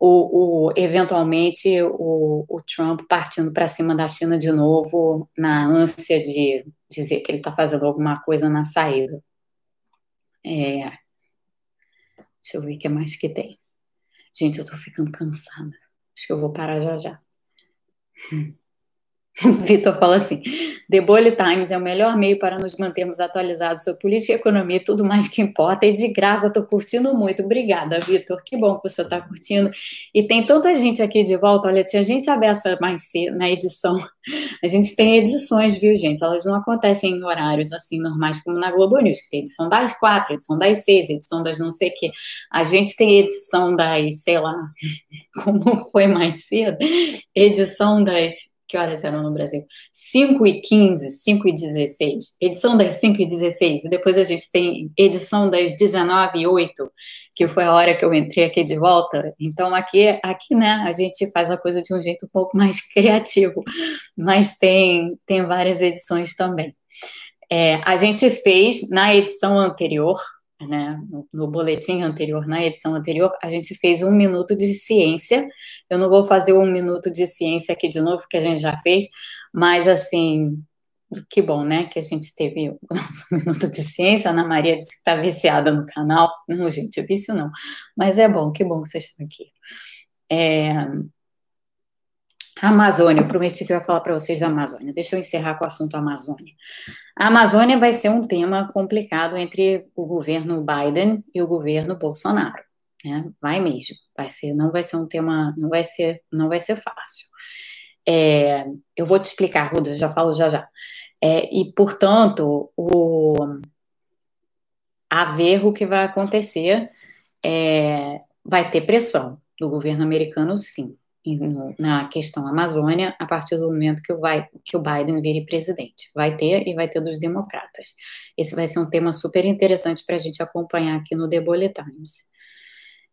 o, o eventualmente o, o, Trump partindo para cima da China de novo na ânsia de dizer que ele está fazendo alguma coisa na saída. É, deixa eu ver o que mais que tem. Gente, eu tô ficando cansada. Acho que eu vou parar já já. Hum. (laughs) Vitor fala assim: The Bully Times é o melhor meio para nos mantermos atualizados sobre política e economia, tudo mais que importa, e de graça, estou curtindo muito. Obrigada, Vitor. Que bom que você está curtindo. E tem tanta gente aqui de volta. Olha, tinha gente aberta mais cedo na edição. A gente tem edições, viu, gente? Elas não acontecem em horários assim normais como na Globo News, que tem edição das quatro, edição das seis, edição das não sei o quê. A gente tem edição das, sei lá, (laughs) como foi mais cedo, edição das que horas eram no Brasil? 5 e 15, 5 e 16. Edição das 5 e 16. E depois a gente tem edição das 19 e 8, que foi a hora que eu entrei aqui de volta. Então, aqui, aqui né, a gente faz a coisa de um jeito um pouco (laughs) mais criativo. Mas tem, tem várias edições também. É, a gente fez na edição anterior, né, no, no, boletim anterior, na edição anterior, a gente fez um minuto de ciência. Eu não vou fazer um minuto de ciência aqui de novo, que a gente já fez, mas assim, que bom, né, que a gente teve o (laughs) nosso minuto de ciência. A Ana Maria disse que está viciada no canal. Não, gente, vício não. Mas é bom, que bom que vocês estão aqui. É, Amazônia, eu prometi que eu ia falar para vocês da Amazônia. Deixa eu encerrar com o assunto Amazônia. A Amazônia vai ser um tema complicado entre o governo Biden e o governo Bolsonaro. Né? Vai mesmo, vai ser, não vai ser um tema, não vai ser, não vai ser fácil. É, eu vou te explicar, Ruda, já falo já já. É, e portanto, o a ver o que vai acontecer, é, vai ter pressão do governo americano, sim na questão Amazônia a partir do momento que o, vai, que o Biden vire presidente. Vai ter e vai ter dos democratas. Esse vai ser um tema super interessante para a gente acompanhar aqui no The Bullet Times.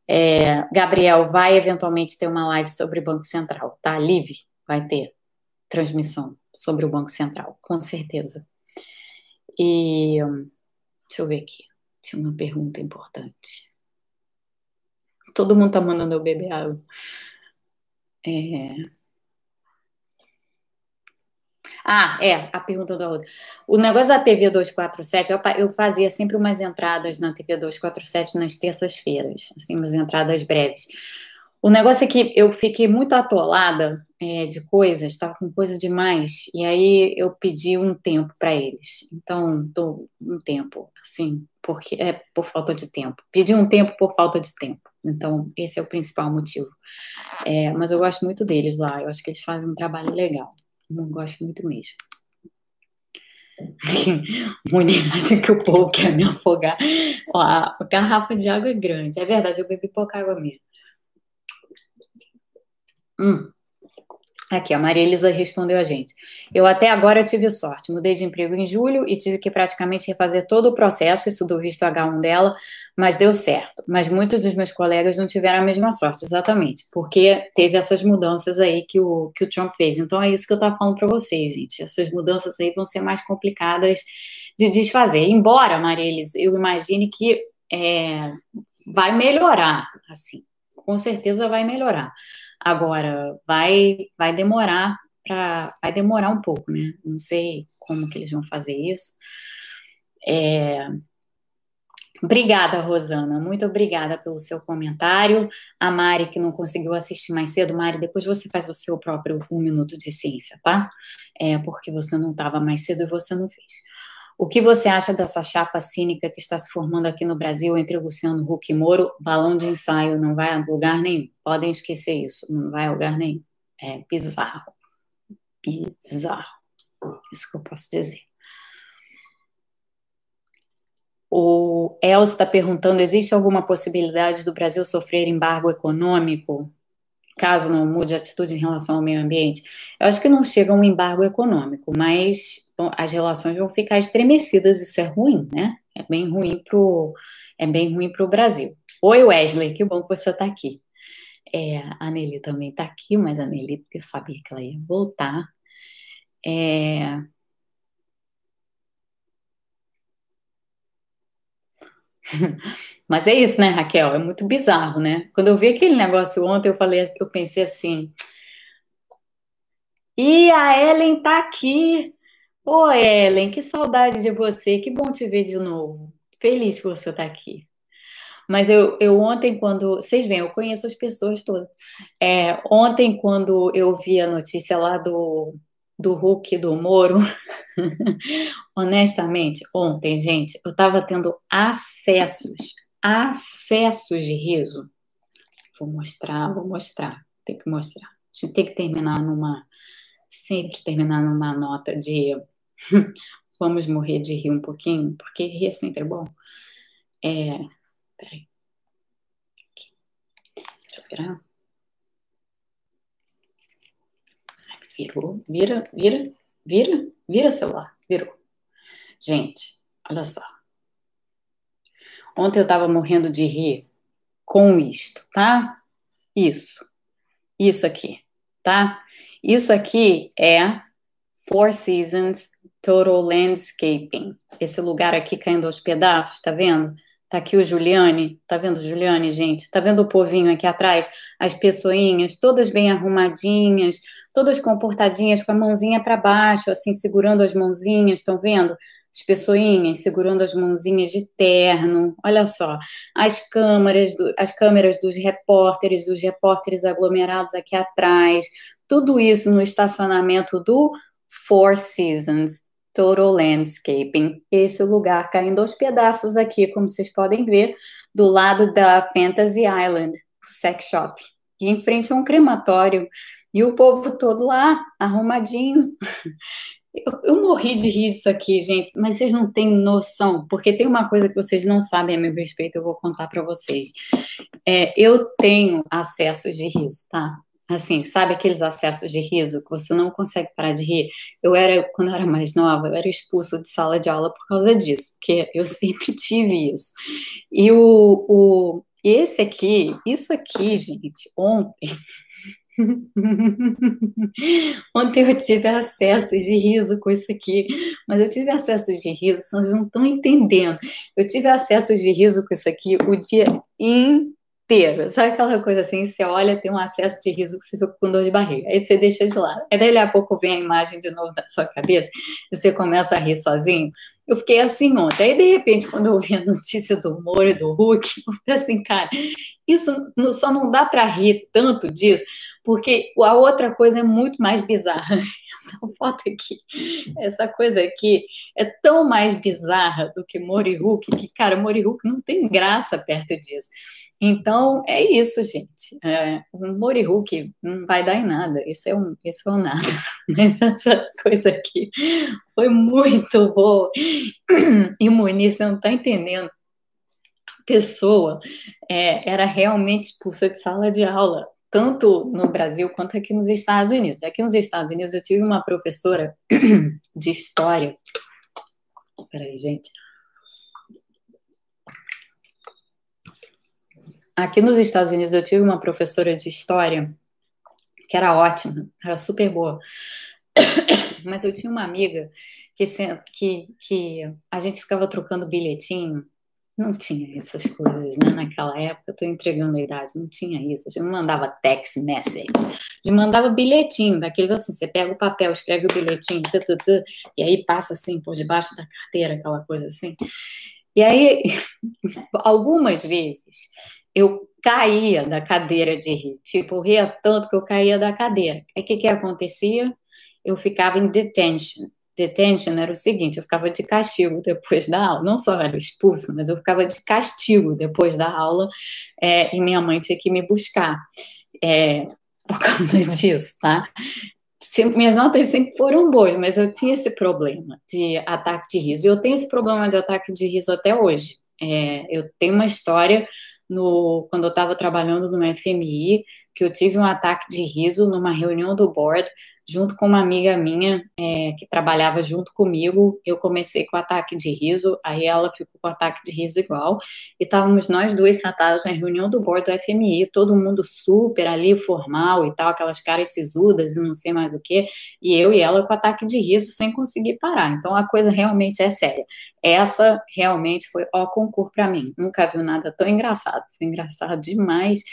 É, Gabriel, vai eventualmente ter uma live sobre o Banco Central, tá? Live vai ter transmissão sobre o Banco Central, com certeza. E deixa eu ver aqui, tinha uma pergunta importante. Todo mundo tá mandando eu beber água. É... Ah, é, a pergunta da outra. O negócio da TV 247, eu, eu fazia sempre umas entradas na TV 247 nas terças-feiras, assim, umas entradas breves. O negócio é que eu fiquei muito atolada é, de coisas, estava com coisa demais, e aí eu pedi um tempo para eles. Então, tô um tempo, assim, porque é por falta de tempo. Pedi um tempo por falta de tempo. Então, esse é o principal motivo. É, mas eu gosto muito deles lá, eu acho que eles fazem um trabalho legal. Eu gosto muito mesmo. (laughs) Mulher acha que o povo quer me afogar. Ó, a garrafa de água é grande. É verdade, eu bebi pouca água mesmo. Hum. Aqui, a Maria Elisa respondeu a gente. Eu até agora tive sorte. Mudei de emprego em julho e tive que praticamente refazer todo o processo, isso do visto H1 dela, mas deu certo. Mas muitos dos meus colegas não tiveram a mesma sorte, exatamente, porque teve essas mudanças aí que o, que o Trump fez. Então é isso que eu estava falando para vocês, gente. Essas mudanças aí vão ser mais complicadas de desfazer. Embora, Maria Elisa, eu imagine que é, vai melhorar, assim, com certeza vai melhorar. Agora, vai, vai demorar para. Vai demorar um pouco, né? Não sei como que eles vão fazer isso. É, Obrigada, Rosana. Muito obrigada pelo seu comentário. A Mari, que não conseguiu assistir mais cedo, Mari, depois você faz o seu próprio um minuto de ciência, tá? É porque você não estava mais cedo e você não fez. O que você acha dessa chapa cínica que está se formando aqui no Brasil entre Luciano Huck e Moro? Balão de ensaio, não vai a lugar nenhum. Podem esquecer isso, não vai a lugar nenhum. É bizarro. Bizarro. Isso que eu posso dizer. O Elcio está perguntando: existe alguma possibilidade do Brasil sofrer embargo econômico? Caso não mude a atitude em relação ao meio ambiente. Eu acho que não chega um embargo econômico, mas as relações vão ficar estremecidas, isso é ruim, né? É bem ruim pro, é bem ruim para o Brasil. Oi, Wesley, que bom que você está aqui. É, a Nelly também está aqui, mas a Nelly, eu sabia que ela ia voltar. É, (laughs) Mas é isso, né, Raquel? É muito bizarro, né? Quando eu vi aquele negócio ontem, eu falei, eu pensei assim. E a Ellen tá aqui. Ô, Ellen, que saudade de você. Que bom te ver de novo. Feliz que você tá aqui. Mas eu, eu ontem, quando. Vocês veem, eu conheço as pessoas todas. É, ontem, quando eu vi a notícia lá do, do Hulk do Moro, (laughs) honestamente, ontem, gente, eu estava tendo acessos, acessos de riso. Vou mostrar, vou mostrar, tem que mostrar. A gente tem que terminar numa, sempre terminar numa nota de (laughs) vamos morrer de rir um pouquinho, porque rir é sempre bom. É, peraí. Aqui. Deixa eu virar. Virou, vira, vira, vira, vira celular, virou. Gente, olha só. Ontem eu estava morrendo de rir com isto, tá? Isso. Isso aqui, tá? Isso aqui é Four Seasons Total Landscaping. Esse lugar aqui caindo aos pedaços, tá vendo? Tá aqui o Juliane, tá vendo Juliane, gente? Tá vendo o povinho aqui atrás? As pessoinhas, todas bem arrumadinhas, todas comportadinhas, com a mãozinha para baixo, assim, segurando as mãozinhas, estão vendo? As pessoinhas segurando as mãozinhas de terno, olha só, as câmeras, do, as câmeras dos repórteres, dos repórteres aglomerados aqui atrás, tudo isso no estacionamento do Four Seasons, Total Landscaping. Esse lugar caindo aos pedaços aqui, como vocês podem ver, do lado da Fantasy Island, o sex shop. E em frente a um crematório. E o povo todo lá, arrumadinho. (laughs) Eu, eu, morri de rir disso aqui, gente, mas vocês não têm noção, porque tem uma coisa que vocês não sabem a meu respeito, eu vou contar para vocês. É, eu tenho acessos de riso, tá? Assim, sabe aqueles acessos de riso que você não consegue parar de rir? Eu era, quando eu era mais nova, eu era expulsa de sala de aula por causa disso, porque eu (laughs) sempre tive isso. E o, o esse aqui, isso aqui, gente, ontem. (laughs) Ontem eu tive acesso de riso com isso aqui, mas eu tive acesso de riso, vocês não estão entendendo. Eu tive acesso de riso com isso aqui o dia inteiro inteiro. Sabe aquela coisa assim, você olha, tem um acesso de riso que você fica com dor de barriga. Aí você deixa de lado. Aí daí a pouco vem a imagem de novo na sua cabeça e você começa a rir sozinho. Eu fiquei assim ontem. Aí, de repente, quando eu vi a notícia do Moro e do Hulk, (laughs) eu fiquei assim, cara, isso só não dá para rir tanto disso, porque a outra coisa é muito mais bizarra. (laughs) Essa foto aqui, essa coisa aqui é tão mais bizarra do que Moro Hulk, que, cara, Moro Hulk não tem graça perto disso. Então, é isso, gente. É, não vai dar em nada. Isso é um, isso é um nada. (laughs) Mas essa coisa aqui foi muito boa. (clears throat) E Muniz, você não está entendendo. Pessoa é, era realmente expulsa de sala de aula, tanto no Brasil quanto aqui nos Estados Unidos. Aqui nos Estados Unidos eu tive uma professora (clears throat) de história. Peraí, gente Aqui nos Estados Unidos eu tive uma professora de história que era ótima, era super boa. (clears throat) Mas eu tinha uma amiga que, que, que a gente ficava trocando bilhetinho. Não tinha essas coisas, né? Naquela época, eu tô entregando a idade, não tinha isso. A gente não mandava text message, a gente mandava bilhetinho, daqueles assim, você pega o papel, escreve o bilhetinho, tu, tu, tu, e aí passa assim por debaixo da carteira, aquela coisa assim. E aí, (laughs) algumas vezes, eu caía da cadeira de rir. Tipo, ria tanto que eu caía da cadeira. Aí o que, que acontecia? Eu ficava em detention. Detention era o seguinte: eu ficava de castigo depois da aula. Não só era expulsa, mas eu ficava de castigo depois da aula é, e minha mãe tinha que me buscar. É, por (laughs) causa disso, tá? minhas notas sempre foram boas, mas eu tinha esse problema de ataque de riso. Eu tenho esse problema de ataque de riso até hoje. É, eu tenho uma história no, quando eu estava trabalhando no FMI, que eu tive um ataque de riso numa reunião do board, junto com uma amiga minha é, que trabalhava junto comigo. Eu comecei com ataque de riso, aí ela ficou com ataque de riso igual, e estávamos nós duas sentados na reunião do board do FMI, todo mundo super ali, formal e tal, aquelas caras sisudas e não sei mais o que, e eu e ela com ataque de riso sem conseguir parar. Então a coisa realmente é séria. Essa realmente foi ó concurso para mim. Nunca viu nada tão engraçado. Foi engraçado demais,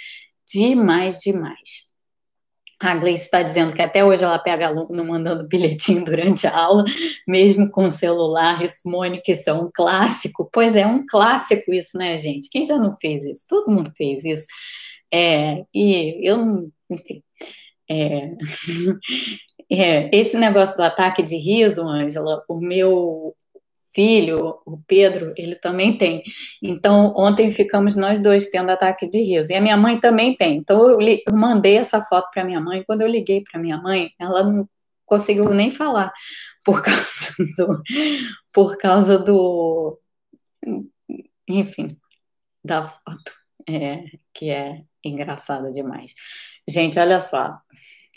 demais, demais. A Gleice está dizendo que até hoje ela pega aluno mandando bilhetinho durante a aula, mesmo com celular. Mônica, isso é um clássico. Pois é, um clássico isso, né, gente? Quem já não fez isso? Todo mundo fez isso. É, e eu enfim. É, (laughs) é, esse negócio do ataque de riso, Ângela, o meu filho, o Pedro, ele também tem. Então, ontem ficamos nós dois tendo ataque de riso. E a minha mãe também tem. Então, eu, li, eu mandei essa foto para minha mãe. Quando eu liguei para minha mãe, ela não conseguiu nem falar por (laughs) causa do. Por causa do. Enfim, da foto, é, que é engraçada demais. Gente, olha só.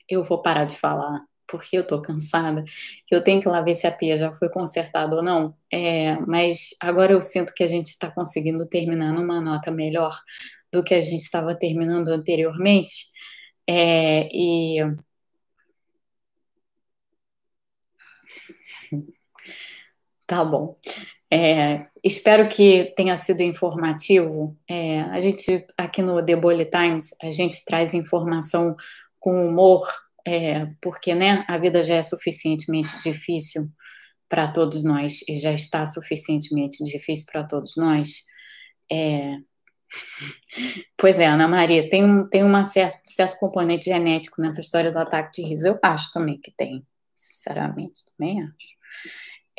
Eu vou parar de falar porque eu tô cansada. Eu tenho que lá ver se a pia já foi consertada ou não. É, mas agora eu sinto que a gente está conseguindo terminar numa nota melhor do que a gente estava terminando anteriormente. É, e (laughs) Tá bom. É, espero que tenha sido informativo. É, a gente, aqui no The Bully Times, a gente traz informação com humor, é, porque né, a vida já é suficientemente difícil para todos nós, e já está suficientemente difícil para todos nós. É, Pois é, Ana Maria, tem, um, tem uma certo, certo componente genético nessa história do ataque de riso. Eu acho também que tem, sinceramente, também acho.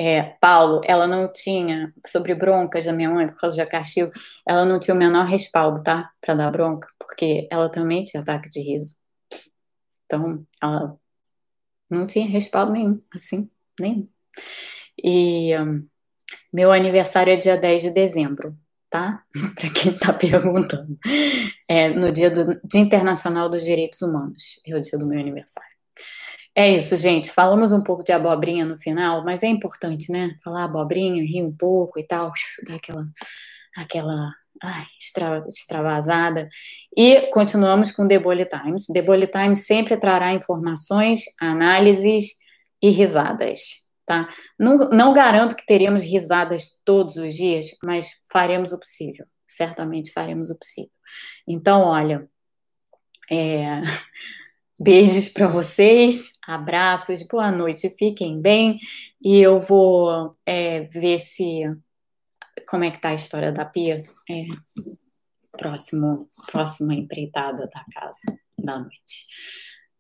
É, Paulo, ela não tinha, sobre broncas da minha mãe, por causa de castigo, ela não tinha o menor respaldo, tá? Para dar bronca, porque ela também tinha ataque de riso. Então, ela não tinha respaldo nenhum, assim, nenhum. E um, meu aniversário é dia 10 de dezembro, tá? (laughs) Para quem está perguntando. É no dia, do, dia Internacional dos Direitos Humanos, é o dia do meu aniversário. É isso, gente. Falamos um pouco de abobrinha no final, mas é importante, né? Falar abobrinha, rir um pouco e tal, dar aquela, aquela ai, extra, extravasada. E continuamos com The Bully Times. The Bully Times sempre trará informações, análises e risadas, tá? Não, não garanto que teremos risadas todos os dias, mas faremos o possível. Certamente faremos o possível. Então, olha, é (laughs) Beijos para vocês, abraços, boa noite, fiquem bem. E eu vou é, ver se como é que tá a história da pia. É, próximo, próxima empreitada da casa da noite.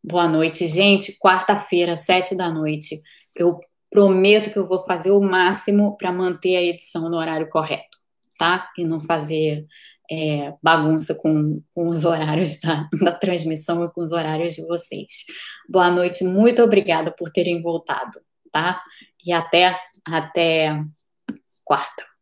Boa noite, gente. Quarta-feira, sete da noite. Eu prometo que eu vou fazer o máximo para manter a edição no horário correto, tá? E não fazer é, bagunça com, com os horários da, da transmissão e com os horários de vocês. Boa noite, muito obrigada por terem voltado, tá? E até, até quarta.